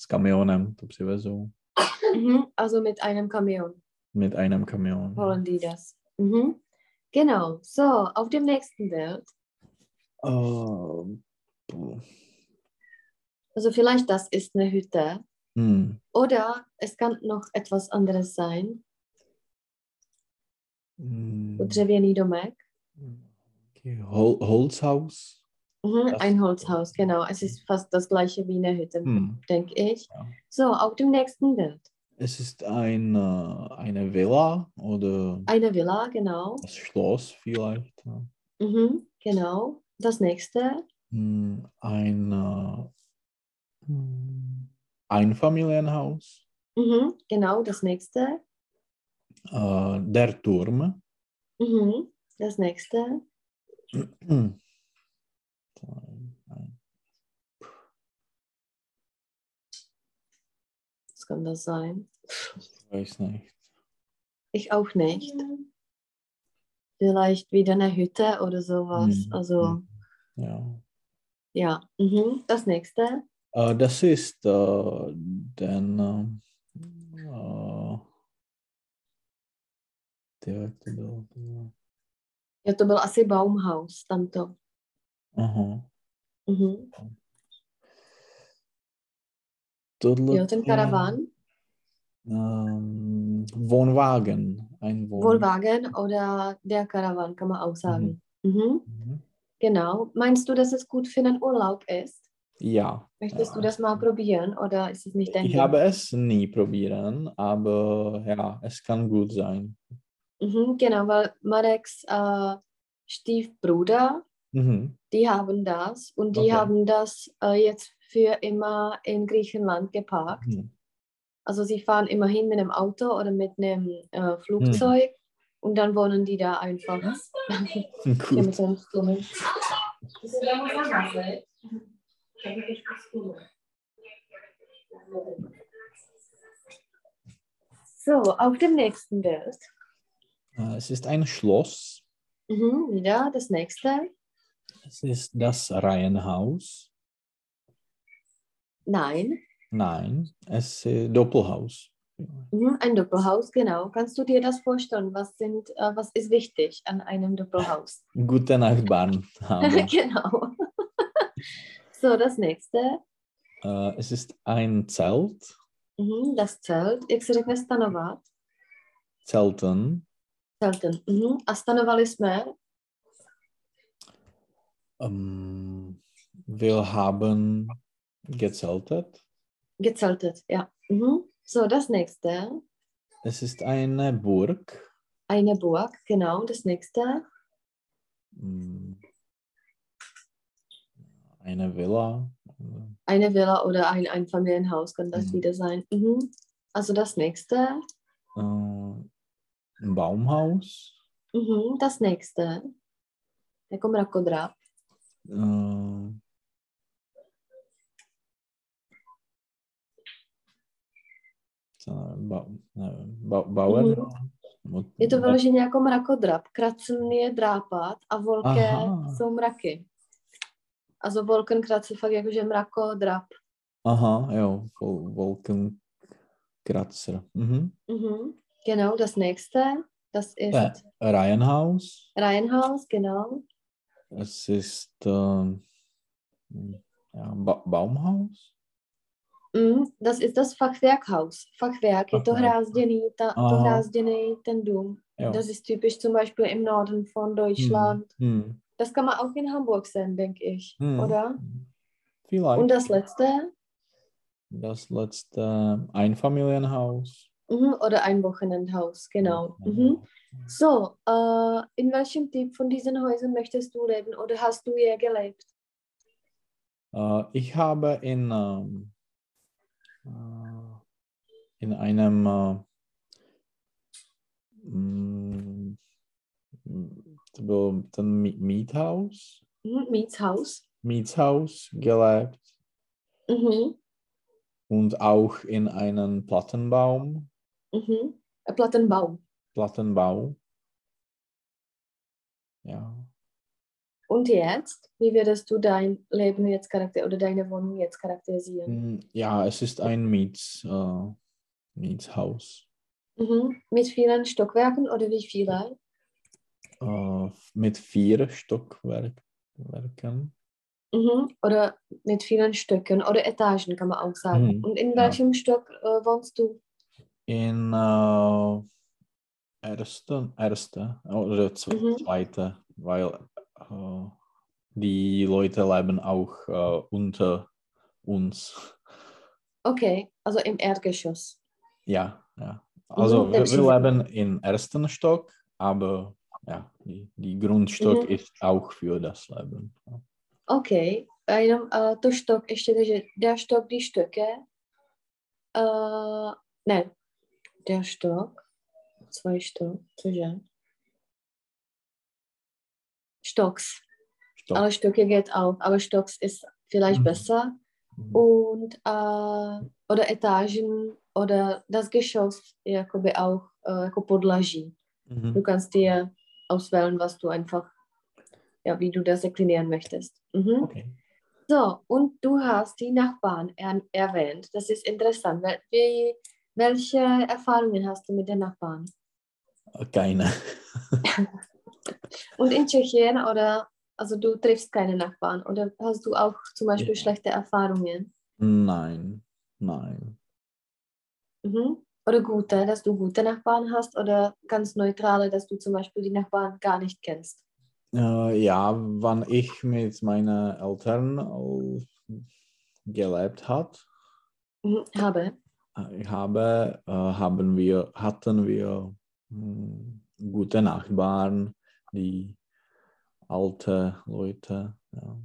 Speaker 2: kamionem, přivezou,
Speaker 1: Mhm. Also mit einem Kamion
Speaker 2: mit einem Kamion.
Speaker 1: wollen die das. Mhm. Genau. So, auf dem nächsten Bild.
Speaker 2: Ähm,
Speaker 1: Also vielleicht das ist eine Hütte.
Speaker 2: hm,
Speaker 1: Oder es kann noch etwas anderes sein.
Speaker 2: hm,
Speaker 1: So dřevěný domek.
Speaker 2: okay. Hol Holzhaus.
Speaker 1: Mhm. Ein Holzhaus, genau. Es ist fast das gleiche wie eine Hütte,
Speaker 2: Hm.
Speaker 1: denke ich.
Speaker 2: Ja.
Speaker 1: So, auf dem nächsten Bild.
Speaker 2: Es ist ein, äh, eine Villa oder
Speaker 1: Eine Villa, genau.
Speaker 2: das Schloss vielleicht.
Speaker 1: Mhm. Genau. Das nächste.
Speaker 2: Hm, Ein äh, hm, Einfamilienhaus.
Speaker 1: Mhm. Genau, das nächste.
Speaker 2: Äh, der Turm.
Speaker 1: Mhm. Das nächste.
Speaker 2: Hm.
Speaker 1: Was kann das sein?
Speaker 2: Ich weiß nicht.
Speaker 1: Ich auch nicht. Vielleicht wieder eine Hütte oder sowas.
Speaker 2: Mhm.
Speaker 1: Also,
Speaker 2: Ja.
Speaker 1: ja. Mhm. Das nächste.
Speaker 2: Äh, das ist äh, den ty, jak to bylo?
Speaker 1: Ja, to byl asi Baumhaus, tamto.
Speaker 2: Aha.
Speaker 1: Mhm.
Speaker 2: Tohle
Speaker 1: Jo, ten
Speaker 2: je,
Speaker 1: Karawan.
Speaker 2: ähm, Wohnwagen. Ein Wohn
Speaker 1: Wohnwagen oder der Karawan, kann man auch sagen. Mhm.
Speaker 2: Mhm.
Speaker 1: Genau. Meinst du, dass es gut für einen Urlaub ist?
Speaker 2: Ja.
Speaker 1: Möchtest
Speaker 2: ja.
Speaker 1: du das mal probieren oder ist es nicht dein
Speaker 2: Ich
Speaker 1: Ding?
Speaker 2: habe es nie probieren, aber ja, es kann gut sein.
Speaker 1: Mhm, genau, weil Mareks äh, Stiefbruder,
Speaker 2: Mhm.
Speaker 1: die haben das und die
Speaker 2: Okay.
Speaker 1: haben das äh, jetzt für immer in Griechenland geparkt.
Speaker 2: Mhm.
Speaker 1: Also sie fahren immerhin mit einem Auto oder mit einem äh, Flugzeug und dann wohnen die da einfach. Ja,
Speaker 2: Gut.
Speaker 1: So auf dem nächsten Bild.
Speaker 2: Äh, Es ist ein Schloss.
Speaker 1: Mhm, wieder das nächste.
Speaker 2: Es ist das Reihenhaus.
Speaker 1: Nein.
Speaker 2: Nein, es ist Doppelhaus.
Speaker 1: Mhm, ein Doppelhaus, genau. Kannst du dir das vorstellen? Was, sind, äh, was ist wichtig an einem Doppelhaus?
Speaker 2: Gute Nachbarn haben.
Speaker 1: genau. so, das nächste.
Speaker 2: Äh, Es ist ein Zelt.
Speaker 1: Mhm, das Zelt. Jak se řekne stanovat?
Speaker 2: Zelten.
Speaker 1: Zelten. Mhm. A stanovali jsme
Speaker 2: Ähm, wir haben gezeltet.
Speaker 1: gezeltet, ja. Mhm. So, das nächste.
Speaker 2: Es ist eine Burg.
Speaker 1: Eine Burg, genau. Das nächste.
Speaker 2: Mm, Eine Villa.
Speaker 1: Eine Villa oder ein Einfamilienhaus kann das
Speaker 2: Mhm.
Speaker 1: wieder sein. Mhm. Also das nächste.
Speaker 2: Äh, Ein Baumhaus.
Speaker 1: Mhm. Das nächste. Jako mrakodrap.
Speaker 2: Äh, Ba- nevím, ba- Bauer?
Speaker 1: Mm. Je to vyloženě jako mrakodrap. Kracen je drápat a volké Aha. jsou mraky. A so Wolkenkratzer fakt jakože mrakodrap.
Speaker 2: Aha, jo, Wolkenkratzer. Mhm.
Speaker 1: Mhm. Genau, das nächste, das ist
Speaker 2: äh, Reihenhaus.
Speaker 1: Reihenhaus, genau.
Speaker 2: Es ist äh, ja, ba Baumhaus.
Speaker 1: Mm, das ist das Fachwerkhaus. Fachwerk, Fachwerk. to hrázděný, ta, to hrázděný ten dům. Jo. Das ist typisch zum Beispiel im Norden von Deutschland.
Speaker 2: Hm. Hm.
Speaker 1: Das kann man auch in Hamburg sehen, denke ich, hm. oder?
Speaker 2: Vielleicht.
Speaker 1: Und das letzte?
Speaker 2: Das letzte Einfamilienhaus.
Speaker 1: Mhm, oder ein Wochenendhaus, genau. Mhm. So, äh, in welchem Typ von diesen Häusern möchtest du leben oder hast du hier gelebt?
Speaker 2: Äh, ich habe in, ähm, äh, in einem mm, ten Miethaus.
Speaker 1: Mietshaus.
Speaker 2: Mietshaus gelebt.
Speaker 1: Mhm.
Speaker 2: Und auch in einem Plattenbaum.
Speaker 1: Mhm. Ein Plattenbaum.
Speaker 2: Plattenbau. Ja.
Speaker 1: Und jetzt, wie würdest du dein Leben jetzt charakter oder deine Wohnung jetzt charakterisieren?
Speaker 2: Hm, ja, es ist ein Miets, äh, Mietshaus.
Speaker 1: Mhm. Mit vielen Stockwerken oder wie viele?
Speaker 2: Äh, mit vier Stockwerken.
Speaker 1: Mhm. Oder mit vielen Stöcken oder Etagen kann man auch sagen. Mhm. Und in welchem ja. Stock äh, wohnst du?
Speaker 2: In äh, erste, erste oder mhm. zweite, weil äh, die Leute leben auch äh, unter uns.
Speaker 1: Okay, also im Erdgeschoss.
Speaker 2: Ja, ja. Also mhm, wir, wir leben im ersten Stock, aber ja, die, die Grundstock mm-hmm. ist auch für das Leben.
Speaker 1: OK, a jenom uh, to štok, ještě takže der štok, die Stöcke, uh, ne, der Stock, zwei Stock, cože? Stocks. Stock. Aber Stöcke geht auch, aber Stocks ist vielleicht mhm. besser. Mhm. Und, uh, oder Etagen oder das Geschoss jakoby auch uh, jako podlaží. Mhm. Du kannst dir auswählen, was du einfach, ja, wie du das deklinieren möchtest. Mhm. Okay. So, und du hast die Nachbarn er erwähnt. Das ist interessant. Wie, welche Erfahrungen hast du mit den Nachbarn?
Speaker 2: Keine.
Speaker 1: und in Tschechien oder, also du triffst keine Nachbarn oder hast du auch zum Beispiel ja. schlechte Erfahrungen?
Speaker 2: Nein, nein.
Speaker 1: Mhm. Oder gute, dass du gute Nachbarn hast oder ganz neutrale, dass du zum Beispiel die Nachbarn gar nicht kennst?
Speaker 2: Äh, ja, wann ich mit meinen Eltern gelebt hat,
Speaker 1: mhm, habe.
Speaker 2: Ich habe, äh, haben wir, hatten wir mh, hm, gute Nachbarn, die alte Leute. Ja.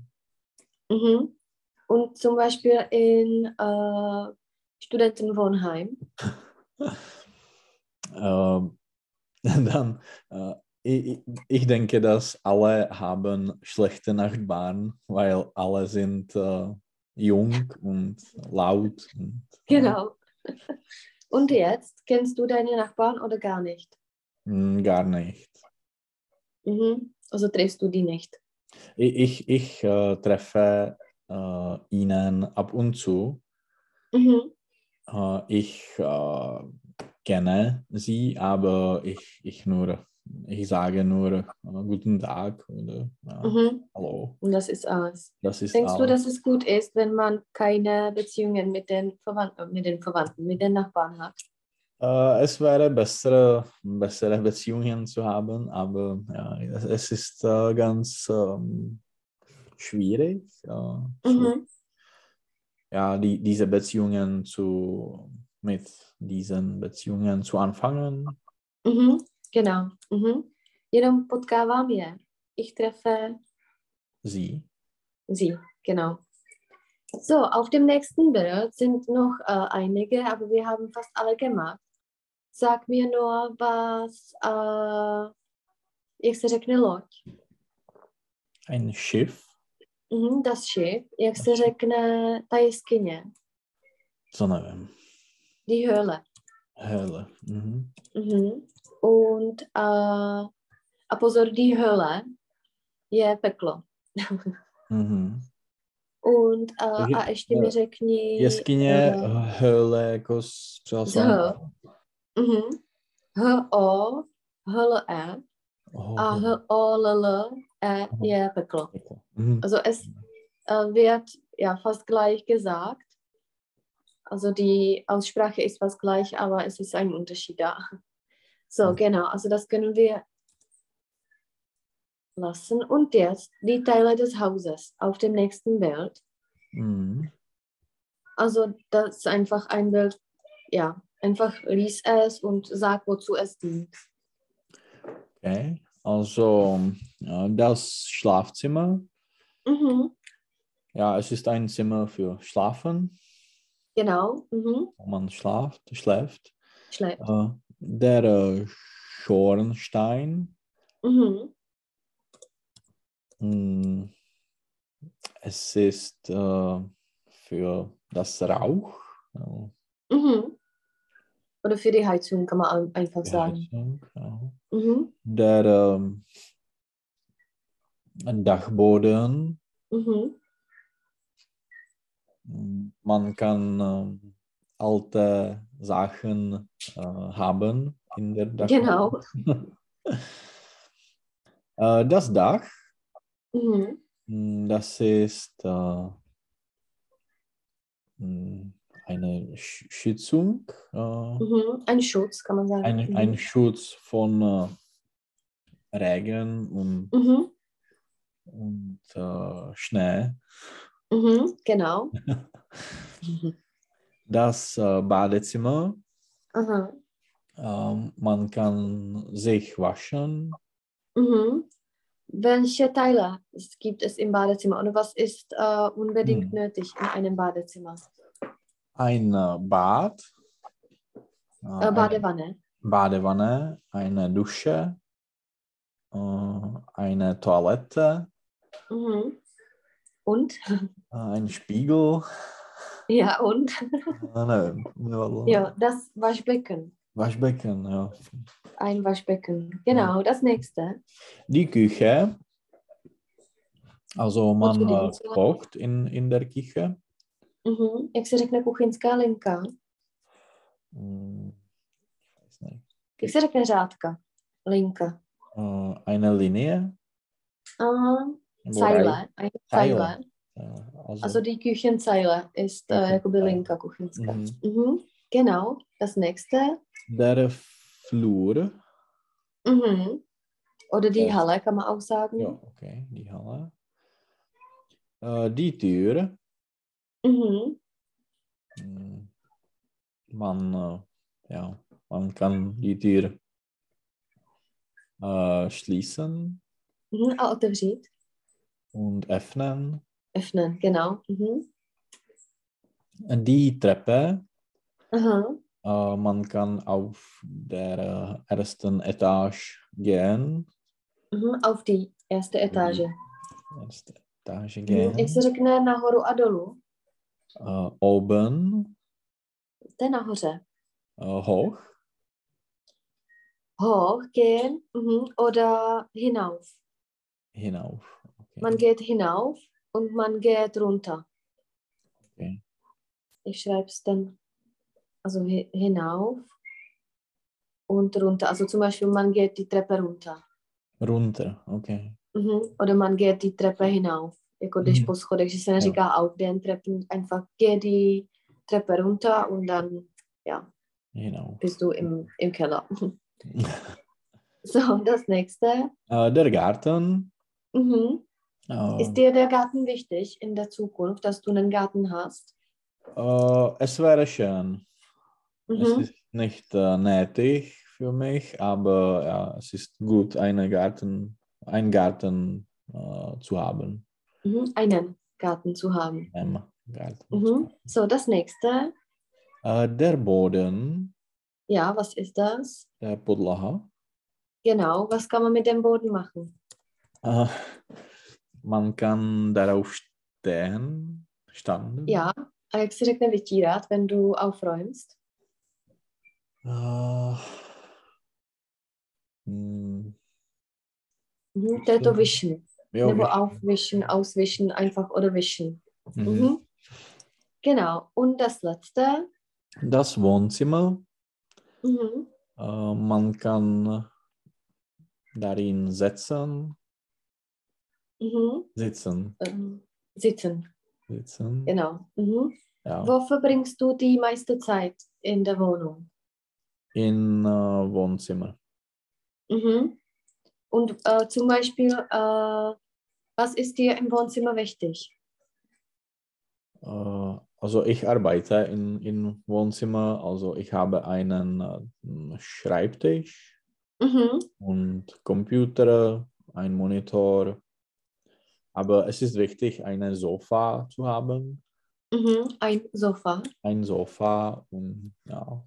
Speaker 1: Mhm. Und zum Beispiel in äh, Studentenwohnheim.
Speaker 2: Ähm, dann, äh, ich, ich, denke, dass alle haben schlechte Nachbarn, weil alle sind äh, jung und laut. Und,
Speaker 1: genau. Und jetzt, kennst du deine Nachbarn oder gar nicht?
Speaker 2: Hm, gar nicht.
Speaker 1: Mhm. Also triffst du die nicht?
Speaker 2: Ich, ich, ich äh, treffe äh, ihnen ab und zu. Mhm. Äh, ich äh, kenne sie, aber ich, ich nur, ich sage nur äh, guten Tag oder mhm. Hallo.
Speaker 1: Und das ist alles.
Speaker 2: Das ist
Speaker 1: Denkst
Speaker 2: alles.
Speaker 1: du, dass es gut ist, wenn man keine Beziehungen mit den Verwandten, mit den Verwandten, mit den Nachbarn hat?
Speaker 2: Uh, es wäre bessere, bessere Beziehungen zu haben, aber ja, es, ist uh, ganz um, schwierig. Mhm ja, die, diese Beziehungen zu, mit diesen Beziehungen zu anfangen.
Speaker 1: Mhm, genau. Mhm. Jenom potkávám je. Ich treffe
Speaker 2: sie.
Speaker 1: Sie, genau. So, auf dem nächsten Bild sind noch äh, einige, aber wir haben fast alle gemacht. Sag mir nur, was, äh, jak se řekne loď?
Speaker 2: Ein Schiff.
Speaker 1: Mm, das Schiff, jak se řekne ta jeskyně?
Speaker 2: Co nevím.
Speaker 1: Die Höhle.
Speaker 2: Höhle. Mhm.
Speaker 1: Mhm. Und uh, a pozor, die Höhle je peklo.
Speaker 2: Mhm.
Speaker 1: Und uh,
Speaker 2: Takže,
Speaker 1: a ještě mi řekni...
Speaker 2: Jeskyně,
Speaker 1: eh,
Speaker 2: höhle, jako s.
Speaker 1: Mhm. H-O, H-L-E
Speaker 2: Oh,
Speaker 1: a H-O-L-L-E je peklo.
Speaker 2: Mhm.
Speaker 1: Also es äh, wird ja fast gleich gesagt. Also die Aussprache ist fast gleich, aber es ist ein Unterschied da. So,
Speaker 2: Mhm.
Speaker 1: genau. Also das können wir lassen. Und jetzt die Teile des Hauses auf dem nächsten Bild.
Speaker 2: Mhm.
Speaker 1: Also das ist einfach ein Bild, ja, einfach lies es und sag, wozu es dient.
Speaker 2: Okay, also das Schlafzimmer.
Speaker 1: Mhm.
Speaker 2: Ja, es ist ein Zimmer für Schlafen,
Speaker 1: Genau. Mhm.
Speaker 2: wo man schlaft, schläft.
Speaker 1: Schlecht.
Speaker 2: Äh, der äh, Schornstein.
Speaker 1: Mhm.
Speaker 2: Mm, Es ist äh, für das Rauch.
Speaker 1: Mhm. Oder für die Heizung kann man ein- einfach sagen.
Speaker 2: Heizung, ja.
Speaker 1: Mhm.
Speaker 2: Der ähm, Dachboden.
Speaker 1: Mhm.
Speaker 2: Man kann ähm, alte Sachen äh, haben in der Dachboden.
Speaker 1: Genau.
Speaker 2: äh, das Dach,
Speaker 1: Mhm.
Speaker 2: mm, das ist äh, mm, eine Sch Schützung, äh,
Speaker 1: Mhm. Ein Schutz, kann man sagen.
Speaker 2: ein,
Speaker 1: mhm.
Speaker 2: ein Schutz von äh, Regen und,
Speaker 1: Mhm.
Speaker 2: Und äh, Schnee.
Speaker 1: Mhm. Genau. Mhm.
Speaker 2: Das äh, Badezimmer,
Speaker 1: Aha.
Speaker 2: ähm, man kann sich waschen.
Speaker 1: Mhm. Welche Teile gibt es im Badezimmer und was ist äh, unbedingt
Speaker 2: Hm.
Speaker 1: nötig in einem Badezimmer?
Speaker 2: ein äh, Bad, äh, eine
Speaker 1: Badewanne.
Speaker 2: Badewanne, eine Dusche, äh, eine Toilette,
Speaker 1: Mhm. Und?
Speaker 2: äh, ein Spiegel.
Speaker 1: Ja, und?
Speaker 2: Äh, ne, ja,
Speaker 1: Ja, das Waschbecken.
Speaker 2: Waschbecken, ja.
Speaker 1: Ein Waschbecken. Genau, das nächste.
Speaker 2: Die Küche. Also man kocht in, in der Küche.
Speaker 1: Mhm. Jak se řekne kuchyňská linka?
Speaker 2: Mm.
Speaker 1: Jak se řekne řádka? Linka.
Speaker 2: Eine Linie.
Speaker 1: Aha. Zeile.
Speaker 2: Zeile. Also,
Speaker 1: Also die Küchenzeile ist äh,
Speaker 2: Küchenzeile.
Speaker 1: linka kuchyňská.
Speaker 2: mhm.
Speaker 1: Mhm. Genau. Das nächste.
Speaker 2: Der Flur.
Speaker 1: Mhm. Oder die
Speaker 2: Das-
Speaker 1: Halle kann man auch sagen.
Speaker 2: Ja, okay, die Halle. Äh, die Tür.
Speaker 1: Mhm.
Speaker 2: Mm, Man, äh, ja, man kann die Tür äh, schließen
Speaker 1: Mhm. A otevřít.
Speaker 2: Und öffnen.
Speaker 1: Öffnen, genau. Mhm.
Speaker 2: Die Treppe.
Speaker 1: Aha.
Speaker 2: Äh, man kann auf der ersten Etage gehen.
Speaker 1: Mhm. Auf die erste Etage.
Speaker 2: Erste Etage
Speaker 1: Mhm.
Speaker 2: gehen.
Speaker 1: Jak se řekne nahoru a dolů?
Speaker 2: Äh, oben
Speaker 1: To je nahoře.
Speaker 2: äh, hoch.
Speaker 1: Hoch gehen mhm. oder hinauf.
Speaker 2: Hinauf.
Speaker 1: Man geht hinauf und man geht runter.
Speaker 2: Okay.
Speaker 1: Ich schreibe es dann. Also hi- hinauf und runter. Also zum Beispiel, man geht die Treppe runter.
Speaker 2: Runter, okay.
Speaker 1: Mhm. Oder man geht die Treppe hinauf. Jako když po schodech, že se neříká auf den Treppen, einfach geh die Treppe runter und dann ja,
Speaker 2: Hinauf.
Speaker 1: bist du im, im Keller. So, das nächste.
Speaker 2: Äh, der Garten.
Speaker 1: Mhm.
Speaker 2: Äh,
Speaker 1: Ist dir der Garten wichtig in der Zukunft, dass du einen Garten hast?
Speaker 2: äh, es wäre schön. Es
Speaker 1: Mhm.
Speaker 2: ist nicht äh, nötig für mich, aber ja, es ist gut, eine Garten, einen Garten äh, zu haben.
Speaker 1: Mhm. Einen Garten zu haben.
Speaker 2: Einen Garten.
Speaker 1: Mhm. So, das nächste.
Speaker 2: Äh, der Boden,
Speaker 1: Ja, was ist das?
Speaker 2: der Podlaha.
Speaker 1: Genau, was kann man mit dem Boden machen?
Speaker 2: Man kann darauf stehen, standen.
Speaker 1: Ja, a jak se řekne vytírat, wenn du aufräumst?
Speaker 2: Uh, hm,
Speaker 1: Mhm. To je to wischen.
Speaker 2: jo,
Speaker 1: Nebo aufwischen, auswischen, einfach oder wischen.
Speaker 2: Mhm.
Speaker 1: Mhm. Genau. Und das letzte.
Speaker 2: Das Wohnzimmer.
Speaker 1: Mhm.
Speaker 2: Uh, man kann darin sitzen.
Speaker 1: Mhm.
Speaker 2: Sitzen.
Speaker 1: Ähm, sitzen.
Speaker 2: Sitzen.
Speaker 1: Genau. Mhm.
Speaker 2: Ja.
Speaker 1: Wo verbringst du die meiste Zeit in der Wohnung?
Speaker 2: In uh, Wohnzimmer.
Speaker 1: Mhm. Und äh, zum Beispiel, äh, was ist dir im Wohnzimmer wichtig?
Speaker 2: Uh, also ich arbeite in, in Wohnzimmer. Also ich habe einen uh, Schreibtisch
Speaker 1: Mhm.
Speaker 2: und Computer, ein Monitor. Aber es ist wichtig, ein Sofa zu haben.
Speaker 1: Mhm. Ein Sofa.
Speaker 2: Ein Sofa und ja,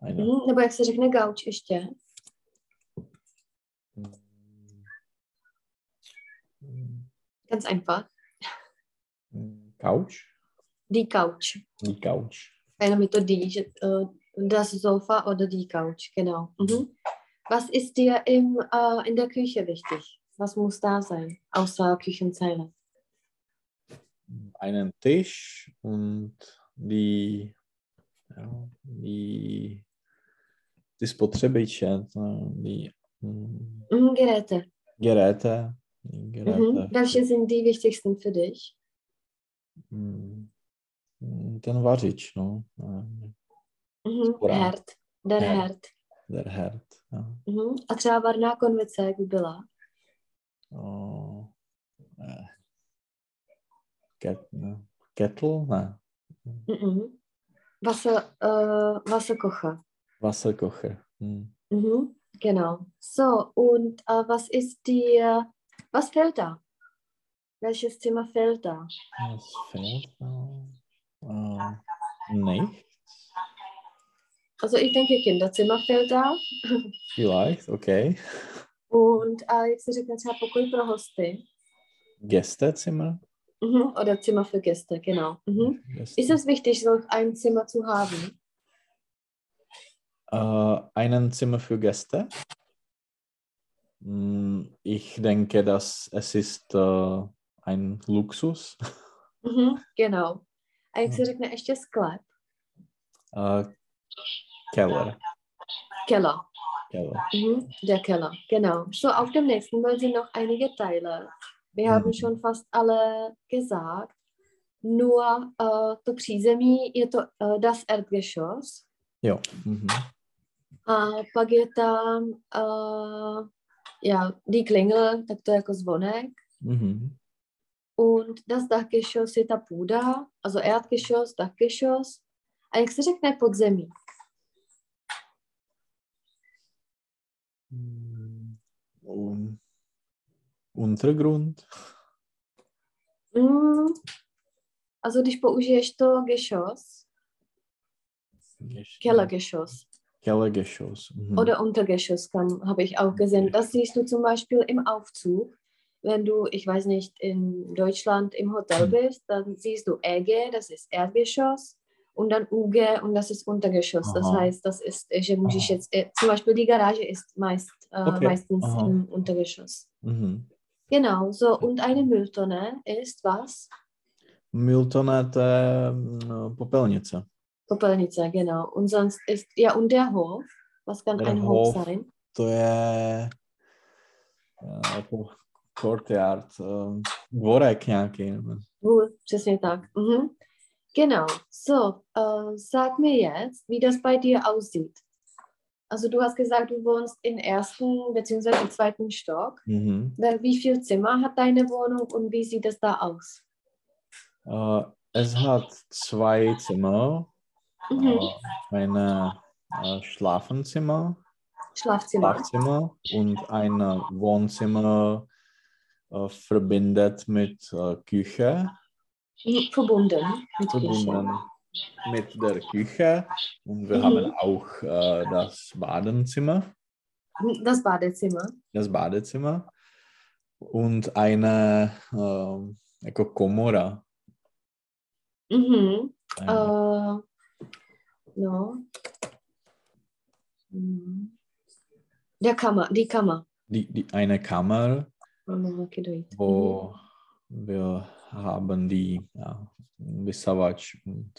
Speaker 2: eine.
Speaker 1: Mhm. Nebo jak se řekne gauč ještě? Ganz einfach.
Speaker 2: Couch?
Speaker 1: Die Couch.
Speaker 2: Die Couch.
Speaker 1: Einer mit der die, že, äh, das Sofa oder die Couch, genau. Mhm. Was ist dir im, äh, in der Küche wichtig? Was muss da sein, außer Küchenzeile?
Speaker 2: Einen Tisch und die, ja, die, die to- die
Speaker 1: Mhm, Geräte.
Speaker 2: Geräte. Die Geräte.
Speaker 1: Mhm. Welche sind die wichtigsten für dich?
Speaker 2: Mm, mm, Ten vařič, no. eh,
Speaker 1: Mhm.
Speaker 2: Spora.
Speaker 1: Herd. Der
Speaker 2: Herd.
Speaker 1: Herd.
Speaker 2: Der Herd. Ja.
Speaker 1: Mhm. A třeba varná konvice, jak by byla?
Speaker 2: Oh, eh. Ket, ne. Kettle? Ne.
Speaker 1: Mhm. Wasser, äh, Wasserkocher.
Speaker 2: Wasserkocher. Hm.
Speaker 1: Mhm. Genau. So, und äh, was ist dir, was fehlt da? Welches Zimmer fehlt da?
Speaker 2: Was fehlt da? Äh, nicht.
Speaker 1: Also ich denke, Kinderzimmer fehlt da.
Speaker 2: Vielleicht, okay.
Speaker 1: Und äh, se řekne třeba pokoj pro hosty.
Speaker 2: Gästezimmer?
Speaker 1: Mhm. Oder Zimmer für Gäste, genau. Mhm.
Speaker 2: Gäste.
Speaker 1: Ist es wichtig, solch ein Zimmer zu haben?
Speaker 2: Äh, einen Zimmer für Gäste? Ich denke, dass es ist äh, ein Luxus.
Speaker 1: Mhm. Genau. A jak se řekne ještě sklep?
Speaker 2: Äh, Keller.
Speaker 1: Keller.
Speaker 2: Keller.
Speaker 1: Mhm. Der Keller, genau. So, auf dem nächsten Bild sind noch einige Teile. Wir haben
Speaker 2: Mhm.
Speaker 1: schon fast alle gesagt. Nur äh, to přízemí je to äh, das Erdgeschoss.
Speaker 2: Jo. Mhm.
Speaker 1: A pak je tam äh, ja, die Klingel, tak to je jako zvonek.
Speaker 2: Mhm.
Speaker 1: Und das Dachgeschoss je ta půda, also Erdgeschoss, Dachgeschoss. A jak se řekne podzemí?
Speaker 2: Mm, Um, Untergrund.
Speaker 1: Also když použiješ to Geschoss, Kellergeschoss
Speaker 2: Kellergeschoss. Mhm.
Speaker 1: oder Untergeschoss, habe ich auch gesehen. Das siehst du zum Beispiel im Aufzug. Wenn du, ich weiß nicht, in Deutschland im Hotel bist, dann siehst du EG, das ist Erdgeschoss, und dann UG und das ist Untergeschoss. Das
Speaker 2: Aha.
Speaker 1: heißt, das ist, že můžeš
Speaker 2: Aha.
Speaker 1: jetzt, äh, zum Beispiel die Garage ist meist, äh,
Speaker 2: Okay.
Speaker 1: meistens
Speaker 2: Aha.
Speaker 1: im Untergeschoss.
Speaker 2: Mhm.
Speaker 1: Genau, so, und eine Mülltonne ist was?
Speaker 2: Je mm, popelnice.
Speaker 1: Popelnice, genau. Und sonst ist, ja, und der Hof, was kann
Speaker 2: Der
Speaker 1: ein Hof
Speaker 2: Hof.
Speaker 1: sein?
Speaker 2: Eh, jako courtyard, eh, dvorek nějaký.
Speaker 1: přesně tak. Mhm. Genau. So, äh, sag mir jetzt, wie das bei dir aussieht. Also du hast gesagt, du wohnst im ersten bzw. im zweiten Stock.
Speaker 2: Mhm.
Speaker 1: Dann Wie viel Zimmer hat deine Wohnung und wie sieht es da aus?
Speaker 2: Eh, es hat zwei Zimmer,
Speaker 1: Mhm.
Speaker 2: äh, ein äh, Schlafenzimmer,
Speaker 1: Schlafzimmer.
Speaker 2: Schlafzimmer und ein äh, Wohnzimmer äh, verbindet mit äh, Küche,
Speaker 1: Verbunden mit
Speaker 2: verbunden
Speaker 1: Küche.
Speaker 2: mit der Küche und wir
Speaker 1: Mhm.
Speaker 2: haben auch äh, das Badezimmer,
Speaker 1: Das Badezimmer.
Speaker 2: das Badezimmer und eine ähm, jako komora.
Speaker 1: Mhm.
Speaker 2: Eine,
Speaker 1: Äh, no. Mhm. Der Kammer, die Kammer.
Speaker 2: Die, die, eine Kammer, wo wir haben die ja, Wissavac und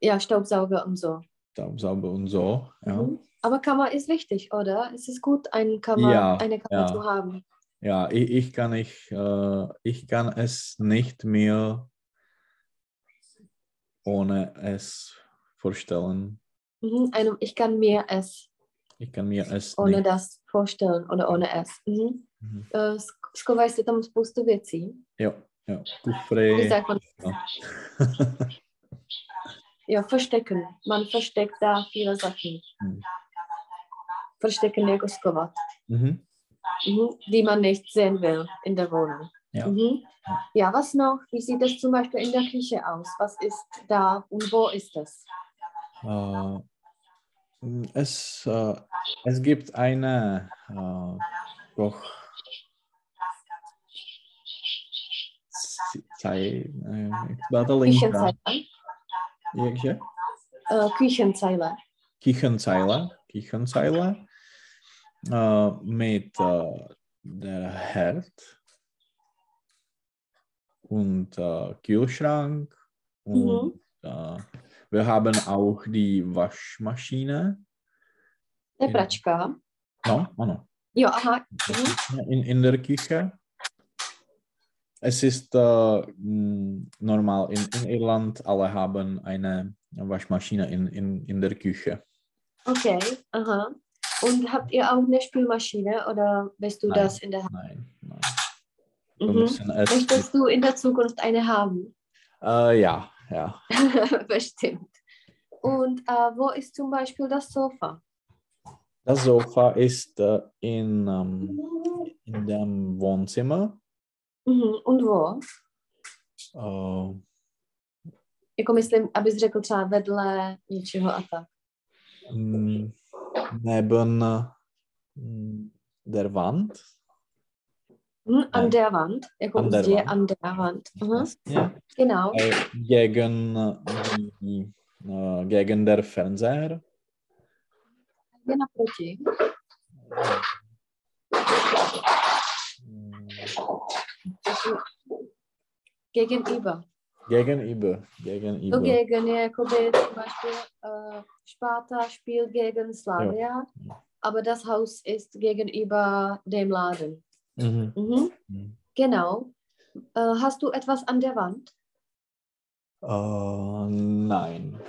Speaker 1: Ja, Staubsauger und so.
Speaker 2: Staubsauger und so. Ja.
Speaker 1: Mhm. Aber Kammer ist wichtig, oder? Es ist gut, eine Kammer,
Speaker 2: Ja,
Speaker 1: eine Kammer
Speaker 2: ja.
Speaker 1: zu haben.
Speaker 2: Ja, ich, ich, kann ich, äh, ich kann es nicht mehr ohne es vorstellen.
Speaker 1: Mhm. Einem, ich kann mir es
Speaker 2: Ich kann mir es
Speaker 1: ohne
Speaker 2: nicht.
Speaker 1: das vorstellen oder ohne es. Mhm.
Speaker 2: Mhm.
Speaker 1: Äh, sk- Schovají se tam spoustu věcí.
Speaker 2: Ja, ja.
Speaker 1: Wie sagt man?
Speaker 2: Ja.
Speaker 1: Ja, verstecken. Man versteckt da viele Sachen.
Speaker 2: Mhm.
Speaker 1: Verstecken jako skovat.
Speaker 2: mhm.
Speaker 1: Mhm. Die man nicht sehen will in der Wohnung.
Speaker 2: Ja.
Speaker 1: Mhm. Ja, was noch? Wie sieht es zum Beispiel in der Küche aus? Was ist da und wo ist es?
Speaker 2: Äh, es, äh, es gibt eine äh, Koch. Zeit, äh, Badelinka.
Speaker 1: Küchenzeile.
Speaker 2: Jakže?
Speaker 1: Äh, Küchenzeile.
Speaker 2: Küchenzeile, Küchenzeile äh, mit der Herd und Kühlschrank und
Speaker 1: Mhm.
Speaker 2: wir haben auch die Waschmaschine.
Speaker 1: To je pračka.
Speaker 2: No, ano,
Speaker 1: Jo, aha. Mhm.
Speaker 2: in, in der Küche. Es ist äh, m, normal, in, in Irland alle haben eine Waschmaschine in, in, in der Küche.
Speaker 1: Okay, aha. Und habt ihr auch eine Spülmaschine oder willst du
Speaker 2: Nein.
Speaker 1: das in der Hand?
Speaker 2: Nein, nein.
Speaker 1: Mhm. Möchtest du in der Zukunft eine haben?
Speaker 2: Äh, ja, ja.
Speaker 1: Bestimmt. Und äh, wo ist zum Beispiel das Sofa?
Speaker 2: Das Sofa ist äh, in, ähm, in dem Wohnzimmer.
Speaker 1: Mhm. Und wo?
Speaker 2: Äh,
Speaker 1: Jako myslím, abys řekl třeba vedle něčeho a tak.
Speaker 2: m, neben m, der Wand.
Speaker 1: Mhm. An der Wand. Jako
Speaker 2: An der Wand.
Speaker 1: an der Wand. Mhm.
Speaker 2: Ja.
Speaker 1: Genau.
Speaker 2: Äh, gegen, die, äh, gegen der Fernseher.
Speaker 1: Je naproti.
Speaker 2: Mm,
Speaker 1: Gegenüber.
Speaker 2: Gegenüber.
Speaker 1: To
Speaker 2: Gegenüber.
Speaker 1: gegen je jakoby zum Beispiel äh, Sparta spielt gegen Slavia, aber das Haus ist gegenüber dem Laden.
Speaker 2: Mhm.
Speaker 1: Mhm.
Speaker 2: Mhm.
Speaker 1: Genau. Äh, hast du etwas an der Wand?
Speaker 2: Äh, nein.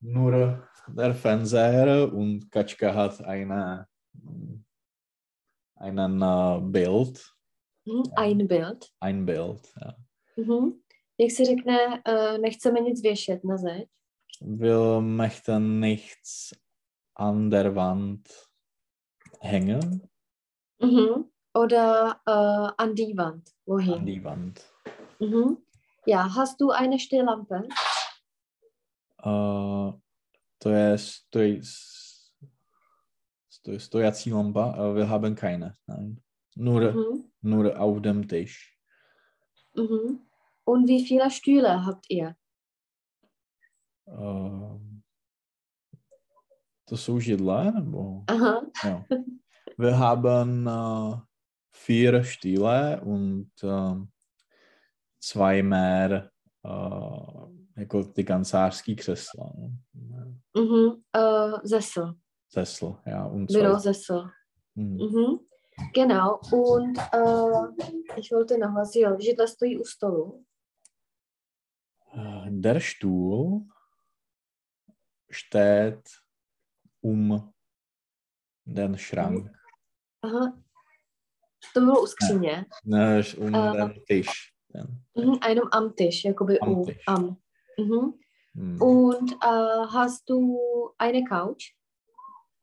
Speaker 2: Nur der Fernseher und Katschka hat eine, einen äh, Bild.
Speaker 1: Mhm. Ein Bild.
Speaker 2: Ein Bild. Ja.
Speaker 1: Mhm. Jak se řekne, uh, nechceme nic věšet na zeď.
Speaker 2: Wir möchten nichts an der Wand hängen,
Speaker 1: Mhm. Oder uh, an die Wand.
Speaker 2: an
Speaker 1: Wohin?
Speaker 2: die Wand.
Speaker 1: Mhm. Ja, hast du eine Stehlampe?
Speaker 2: Äh, to je, stoj, stoj, stojací lampa, äh, wir haben keine. Nein. Nur,
Speaker 1: Mhm.
Speaker 2: nur auf dem Tisch.
Speaker 1: Mhm. Und wie viele Stühle habt ihr?
Speaker 2: Ähm, to jsou židle, nebo?
Speaker 1: Aha.
Speaker 2: Ja. Wir haben äh, vier Stühle und ähm, zwei mehr äh, jako ty kancelářský křesla.
Speaker 1: Mhm. Uh, Sessel.
Speaker 2: Sessel, ja. Und
Speaker 1: Bürosessel.
Speaker 2: Mhm.
Speaker 1: Mhm. Genau. Und uh, ich wollte noch was. Jo, židle stojí u stolu.
Speaker 2: Äh, Der Stuhl steht um den Schrank,
Speaker 1: Aha. To bylo u skříně.
Speaker 2: ne, um
Speaker 1: Äh.
Speaker 2: den Tisch. Den.
Speaker 1: Mhm. Einem am Tisch, jakoby
Speaker 2: Am
Speaker 1: u,
Speaker 2: Tisch.
Speaker 1: am. Mhm.
Speaker 2: Mhm.
Speaker 1: Und uh, hast du eine Couch?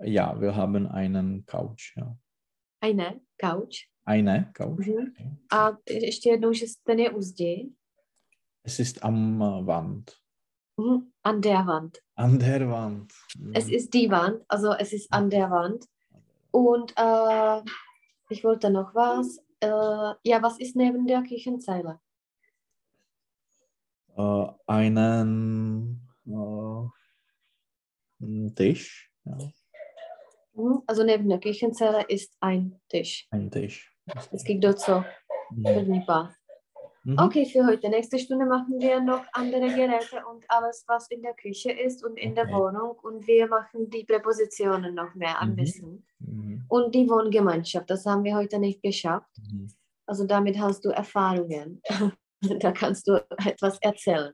Speaker 2: Ja, wir haben einen Couch. Ja.
Speaker 1: Eine Couch.
Speaker 2: Eine Couch.
Speaker 1: Mhm.
Speaker 2: okay.
Speaker 1: A ještě jednou, že ten je u zdi.
Speaker 2: Es ist am Wand.
Speaker 1: Mhm. An der Wand.
Speaker 2: An der Wand.
Speaker 1: Es ist die Wand, also es ist an der Wand. Und äh, ich wollte noch was. Äh, ja, was ist neben der Küchenzeile?
Speaker 2: äh, einen äh, einen Tisch. Ja.
Speaker 1: Also neben der Kirchenzelle ist ein Tisch.
Speaker 2: Ein Tisch.
Speaker 1: Es gibt dort so
Speaker 2: Mhm. Mhm.
Speaker 1: Okay, für heute. Nächste Stunde machen wir noch andere Geräte und alles, was in der Küche ist und in der
Speaker 2: Okay.
Speaker 1: Wohnung. Und wir machen die Präpositionen noch mehr ein
Speaker 2: Mhm.
Speaker 1: bisschen.
Speaker 2: Mhm.
Speaker 1: Und die Wohngemeinschaft, das haben wir heute nicht geschafft.
Speaker 2: Mhm.
Speaker 1: Also damit hast du Erfahrungen. da kannst du etwas erzählen.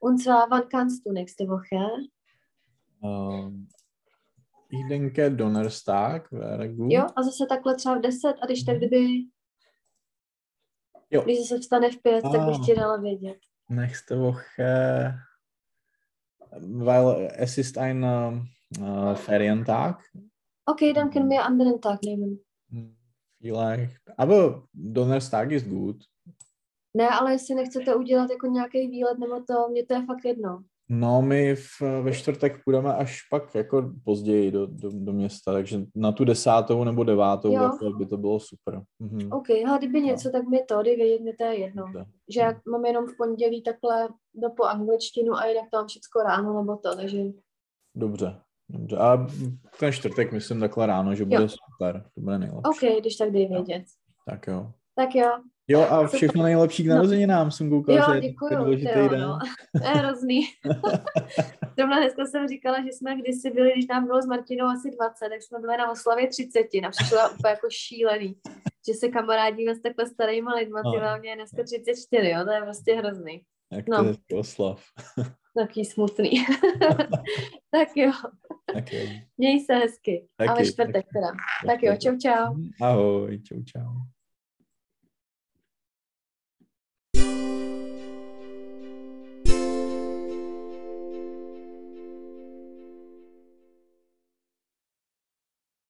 Speaker 1: Und zwar, wann kannst du nächste Woche?
Speaker 2: Um, ich denke, Donnerstag wäre gut.
Speaker 1: Jo, a zase takhle třeba v 10 a když tak kdyby,
Speaker 2: Jo.
Speaker 1: když se vstane v 5, tak bych
Speaker 2: Ah.
Speaker 1: ti dala vědět.
Speaker 2: Nächste Woche, weil es ist ein äh, Ferientag.
Speaker 1: Okay, dann können wir anderen Tag nehmen.
Speaker 2: Hm, Vielleicht. Aber Donnerstag ist gut.
Speaker 1: Ne, ale jestli nechcete udělat jako nějaký výlet nebo to, mně to je fakt jedno.
Speaker 2: No, my v, ve čtvrtek půjdeme až pak jako později do, do, do města, takže na tu desátou nebo devátou
Speaker 1: Jo.
Speaker 2: jako by to bylo super. Mhm.
Speaker 1: OK, a kdyby něco, tak mi to, vědět, mi to je jedno.
Speaker 2: Dobře.
Speaker 1: Že jak mám jenom v pondělí takhle do po angličtinu a jinak to mám všecko ráno nebo to, takže
Speaker 2: Dobře. Dobře. A ten čtvrtek myslím takhle ráno, že bude
Speaker 1: Jo.
Speaker 2: super. To bude nejlepší.
Speaker 1: OK, když tak dej vědět.
Speaker 2: Tak jo.
Speaker 1: Tak jo,
Speaker 2: Jo a všechno nejlepší k
Speaker 1: No.
Speaker 2: narozeninám jsem koukal,
Speaker 1: jo,
Speaker 2: že je
Speaker 1: děkuju,
Speaker 2: takový důležitý
Speaker 1: tyjo,
Speaker 2: den.
Speaker 1: no. To je hrozný. Zrovna dneska jsem říkala, že jsme kdysi byli, když nám bylo s Martinou asi 20, tak jsme byli na oslavě 30. Nám přišlo úplně jako šílený, že se kamarádíme s takhle starýma lidma, ty
Speaker 2: No.
Speaker 1: mě je dneska 34, jo, to je prostě hrozný.
Speaker 2: Jak
Speaker 1: No.
Speaker 2: to je hezký oslav.
Speaker 1: Taký smutný. tak jo,
Speaker 2: Tak jo.
Speaker 1: měj se hezky.
Speaker 2: Taky,
Speaker 1: čtvrtek
Speaker 2: taky.
Speaker 1: teda. Tak jo, čau čau.
Speaker 2: Ahoj, čau čau. Música